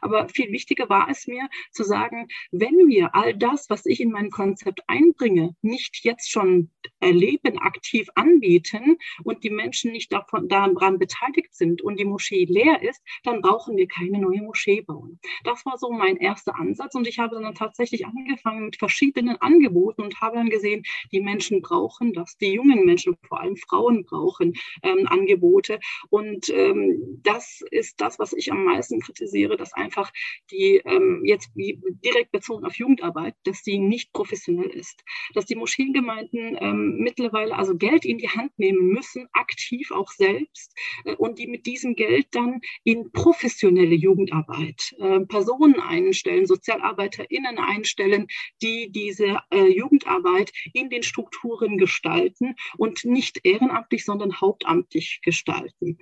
Aber viel wichtiger war es mir zu sagen, wenn wir all das, was ich in mein Konzept einbringe, nicht jetzt schon erleben, aktiv anbieten und die Menschen nicht davon, daran beteiligt sind und die Moschee leer ist, dann brauchen wir keine neue Moschee bauen. Das war so mein erster Ansatz und ich habe dann tatsächlich angefangen mit verschiedenen Angeboten und habe dann gesehen, die Menschen brauchen das, die jungen Menschen, vor allem Frauen brauchen ähm, Angebote und ähm, das ist das, was ich am meisten kritisiere, dass einfach die ähm, jetzt direkt bezogen auf Jugendarbeit, dass die nicht professionell ist, dass die Moscheengemeinden ähm, mittlerweile also Geld in die Hand nehmen müssen, aktiv auch selbst äh, und die mit diesem Geld dann in professionelle Jugend Jugendarbeit, äh, Personen einstellen, SozialarbeiterInnen einstellen, die diese äh, Jugendarbeit in den Strukturen gestalten und nicht ehrenamtlich, sondern hauptamtlich gestalten.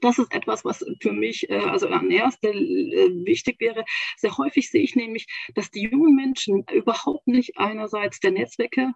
Das ist etwas, was für mich äh, also an erster äh, wichtig wäre. Sehr häufig sehe ich nämlich, dass die jungen Menschen überhaupt nicht einerseits der Netzwerke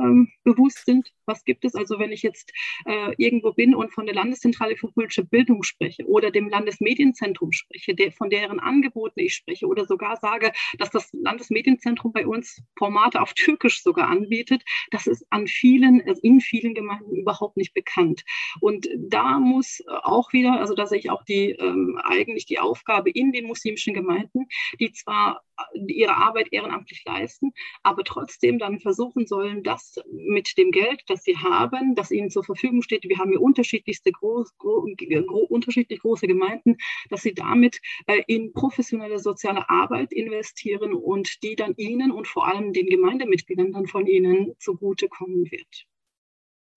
ähm, bewusst sind, Was gibt es also, wenn ich jetzt äh, irgendwo bin und von der Landeszentrale für politische Bildung spreche oder dem Landesmedienzentrum spreche, der, von deren Angeboten ich spreche oder sogar sage, dass das Landesmedienzentrum bei uns Formate auf Türkisch sogar anbietet, das ist an vielen, also in vielen Gemeinden überhaupt nicht bekannt. Und da muss auch wieder, also da sehe ich auch die ähm, eigentlich die Aufgabe in den muslimischen Gemeinden, die zwar ihre Arbeit ehrenamtlich leisten, aber trotzdem dann versuchen sollen, das mit dem Geld, das sie haben, das ihnen zur Verfügung steht, wir haben hier unterschiedlichste groß, gro, gro, unterschiedlich große Gemeinden, dass sie damit äh, in professionelle soziale Arbeit investieren und die dann ihnen und vor allem den Gemeindemitgliedern dann von ihnen zugutekommen wird.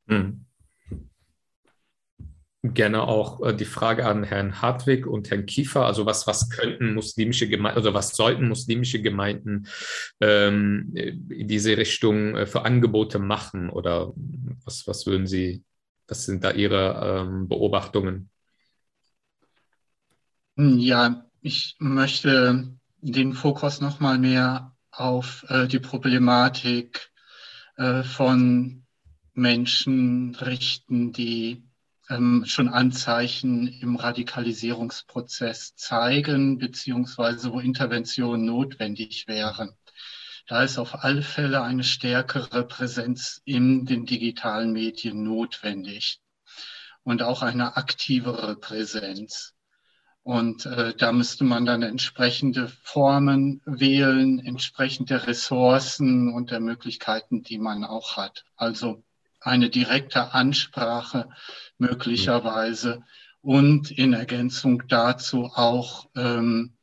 Hm gerne auch äh, die Frage an Herrn Hartwig und Herrn Kiefer. Also was, was könnten muslimische Gemeinden, also was sollten muslimische Gemeinden ähm, in diese Richtung äh, für Angebote machen? Oder was, was würden Sie, was sind da Ihre ähm, Beobachtungen? Ja, ich möchte den Fokus nochmal mehr auf äh, die Problematik äh, von Menschen richten, die schon Anzeichen im Radikalisierungsprozess zeigen, beziehungsweise wo Interventionen notwendig wären. Da ist auf alle Fälle eine stärkere Präsenz in den digitalen Medien notwendig und auch eine aktivere Präsenz. Und äh, da müsste man dann entsprechende Formen wählen, entsprechende Ressourcen und der Möglichkeiten, die man auch hat. Also eine direkte Ansprache möglicherweise und in Ergänzung dazu auch ähm,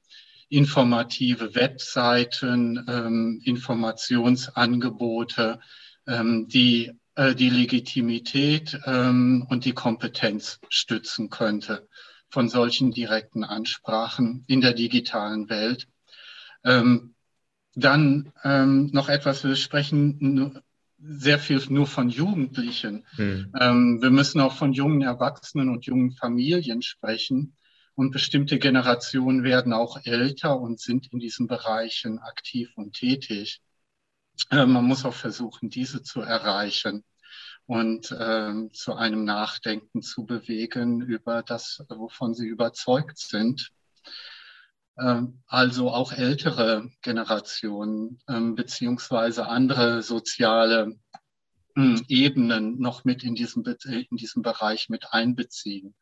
informative Webseiten, ähm, Informationsangebote, ähm, die äh, die Legitimität ähm, und die Kompetenz stützen könnte von solchen direkten Ansprachen in der digitalen Welt. Ähm, dann ähm, noch etwas, wir sprechen sehr viel nur von Jugendlichen. Hm. Ähm, wir müssen auch von jungen Erwachsenen und jungen Familien sprechen. Und bestimmte Generationen werden auch älter und sind in diesen Bereichen aktiv und tätig. Äh, man muss auch versuchen, diese zu erreichen und äh, zu einem Nachdenken zu bewegen über das, wovon sie überzeugt sind. Ähm, also auch ältere Generationen ähm, beziehungsweise andere soziale hm, Ebenen noch mit in diesem, in diesem Bereich mit einbeziehen.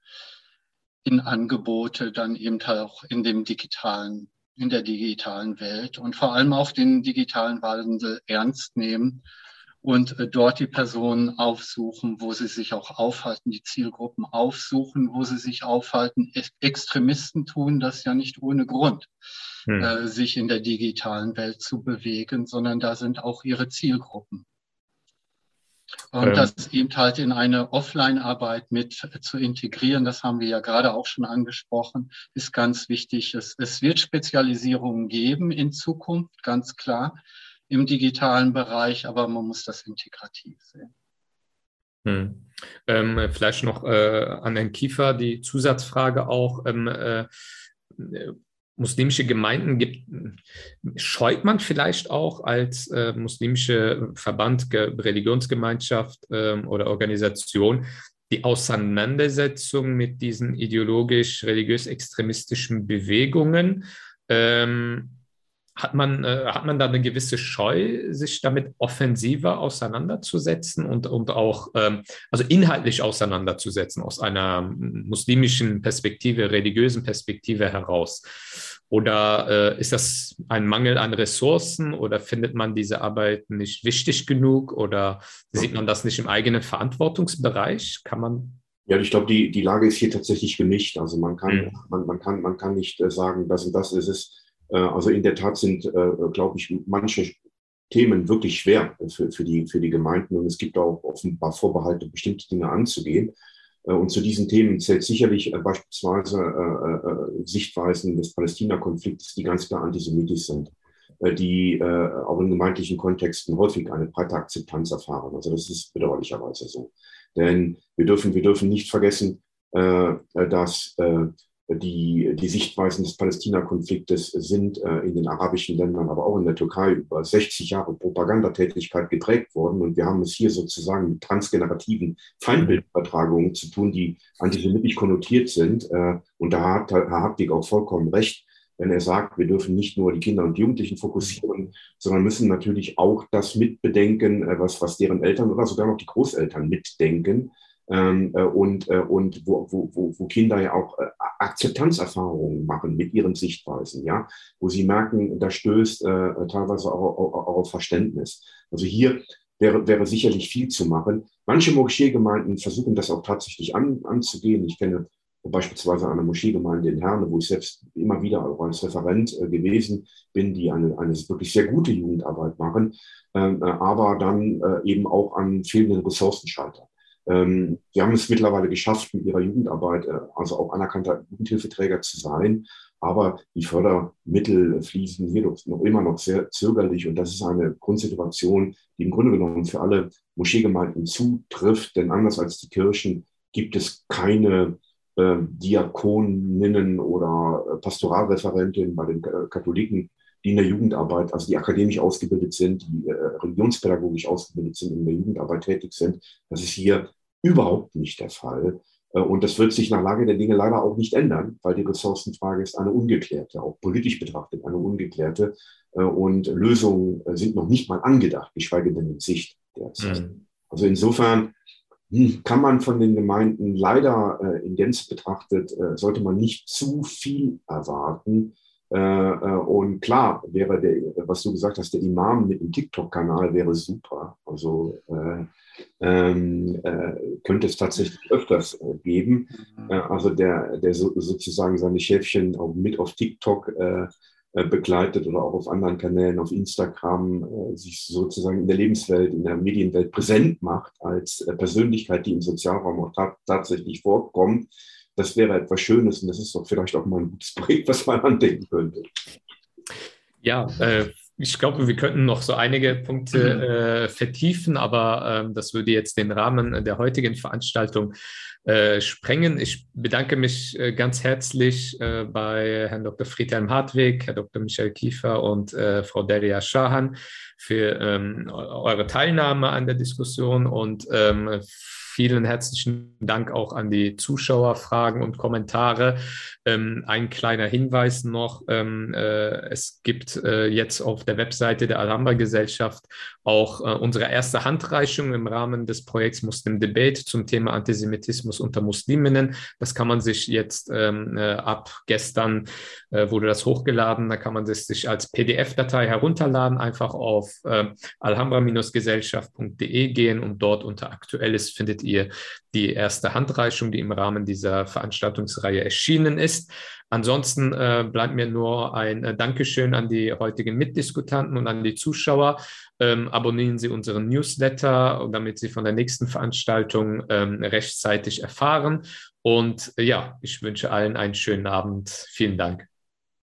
In Angebote, dann eben auch in dem digitalen, in der digitalen Welt und vor allem auch den digitalen Wandel ernst nehmen und äh, dort die Personen aufsuchen, wo sie sich auch aufhalten, die Zielgruppen aufsuchen, wo sie sich aufhalten. Extremisten tun das ja nicht ohne Grund, hm. äh, sich in der digitalen Welt zu bewegen, sondern da sind auch ihre Zielgruppen. Und ähm. das eben halt in eine Offline-Arbeit mit zu integrieren, das haben wir ja gerade auch schon angesprochen, ist ganz wichtig. Es, es wird Spezialisierungen geben in Zukunft, ganz klar im digitalen Bereich, aber man muss das integrativ sehen. Hm. Ähm, vielleicht noch äh, an Herrn Kiefer die Zusatzfrage auch. Ähm, äh, muslimische Gemeinden gibt, scheut man vielleicht auch als äh, muslimische Verband, Religionsgemeinschaft ähm, oder Organisation die Auseinandersetzung mit diesen ideologisch-religiös-extremistischen Bewegungen? Ähm, hat man, äh, hat man da eine gewisse Scheu, sich damit offensiver auseinanderzusetzen und, und auch, ähm, also inhaltlich auseinanderzusetzen aus einer muslimischen Perspektive, religiösen Perspektive heraus? Oder äh, ist das ein Mangel an Ressourcen oder findet man diese Arbeit nicht wichtig genug oder sieht man das nicht im eigenen Verantwortungsbereich? Kann man ja, ich glaube, die, die Lage ist hier tatsächlich gemischt. Also man kann, mhm. man, man, kann, man kann nicht äh, sagen, das und das ist es. Äh, also in der Tat sind, äh, glaube ich, manche Themen wirklich schwer für, für, die, für die Gemeinden und es gibt auch offenbar Vorbehalte, bestimmte Dinge anzugehen. Äh, und zu diesen Themen zählt sicherlich beispielsweise Sichtweisen des Palästina-Konflikts, die ganz klar antisemitisch sind, die auch in gemeindlichen Kontexten häufig eine breite Akzeptanz erfahren. Also das ist bedauerlicherweise so. Denn wir dürfen, wir dürfen nicht vergessen, dass die, die Sichtweisen des Palästina-Konfliktes sind äh, in den arabischen Ländern, aber auch in der Türkei über 60 Jahre Propagandatätigkeit geprägt worden. Und wir haben es hier sozusagen mit transgenerativen Feindbildübertragungen zu tun, die antisemitisch konnotiert sind. Äh, und da hat Herr Hartwig auch vollkommen recht, wenn er sagt, wir dürfen nicht nur die Kinder und Jugendlichen fokussieren, sondern müssen natürlich auch das mitbedenken, äh, was, was deren Eltern oder sogar noch die Großeltern mitdenken ähm, äh, und, äh, und wo, wo, wo, wo Kinder ja auch äh, Akzeptanzerfahrungen machen mit ihren Sichtweisen, ja, wo sie merken, da stößt äh, teilweise auch, auch, auch auf Verständnis. Also hier wäre, wäre sicherlich viel zu machen. Manche Moscheegemeinden versuchen das auch tatsächlich an, anzugehen. Ich kenne beispielsweise eine Moscheegemeinde in Herne, wo ich selbst immer wieder auch als Referent äh, gewesen bin, die eine, eine wirklich sehr gute Jugendarbeit machen, ähm, äh, aber dann äh, eben auch an fehlenden Ressourcen scheitern. Ähm, sie haben es mittlerweile geschafft, mit ihrer Jugendarbeit, äh, also auch anerkannter Jugendhilfeträger zu sein. Aber die Fördermittel fließen hier noch immer noch sehr zögerlich. Und das ist eine Grundsituation, die im Grunde genommen für alle Moscheegemeinden zutrifft. Denn anders als die Kirchen gibt es keine äh, Diakoninnen oder äh, Pastoralreferentinnen bei den Katholiken, die in der Jugendarbeit, also die akademisch ausgebildet sind, die äh, religionspädagogisch ausgebildet sind, in der Jugendarbeit tätig sind. Das ist hier überhaupt nicht der Fall. Äh, und das wird sich nach Lage der Dinge leider auch nicht ändern, weil die Ressourcenfrage ist eine ungeklärte, auch politisch betrachtet eine ungeklärte. Äh, und Lösungen äh, sind noch nicht mal angedacht, geschweige denn in Sicht derzeit. Mhm. Also insofern hm, kann man von den Gemeinden leider in Gänze betrachtet, sollte man nicht zu viel erwarten. Und klar wäre der, was du gesagt hast, der Imam mit dem TikTok-Kanal wäre super. Also ähm, äh, könnte es tatsächlich öfters äh, geben. Mhm. Äh, also der, der so, sozusagen seine Schäfchen auch mit auf TikTok äh, äh, begleitet oder auch auf anderen Kanälen, auf Instagram, äh, sich sozusagen in der Lebenswelt, in der Medienwelt präsent macht als Persönlichkeit, die im Sozialraum auch ta tatsächlich vorkommt. Das wäre etwas Schönes und das ist doch vielleicht auch mal ein gutes Projekt, was man andenken könnte. Ja, äh, ich glaube, wir könnten noch so einige Punkte mhm. äh, vertiefen, aber ähm, das würde jetzt den Rahmen der heutigen Veranstaltung äh, sprengen. Ich bedanke mich äh, ganz herzlich äh, bei Herrn Dr. Friedhelm Hartwig, Herr Dr. Michael Kiefer und äh, Frau Delia Schahan für ähm, eure Teilnahme an der Diskussion und ähm, Vielen herzlichen Dank auch an die Zuschauer, Fragen und Kommentare. Ähm, ein kleiner Hinweis noch. Ähm, äh, es gibt äh, jetzt auf der Webseite der Alhambra Gesellschaft auch äh, unsere erste Handreichung im Rahmen des Projekts Muslim Debate zum Thema Antisemitismus unter Musliminnen. Das kann man sich jetzt ähm, äh, ab gestern äh, wurde das hochgeladen. Da kann man es sich als PDF-Datei herunterladen, einfach auf äh, alhambra-gesellschaft.de gehen und dort unter Aktuelles findet findet ihr die erste Handreichung, die im Rahmen dieser Veranstaltungsreihe erschienen ist. Ansonsten äh, bleibt mir nur ein äh, Dankeschön an die heutigen Mitdiskutanten und an die Zuschauer. Ähm, abonnieren Sie unseren Newsletter, damit Sie von der nächsten Veranstaltung ähm, rechtzeitig erfahren. Und äh, ja, ich wünsche allen einen schönen Abend. Vielen Dank.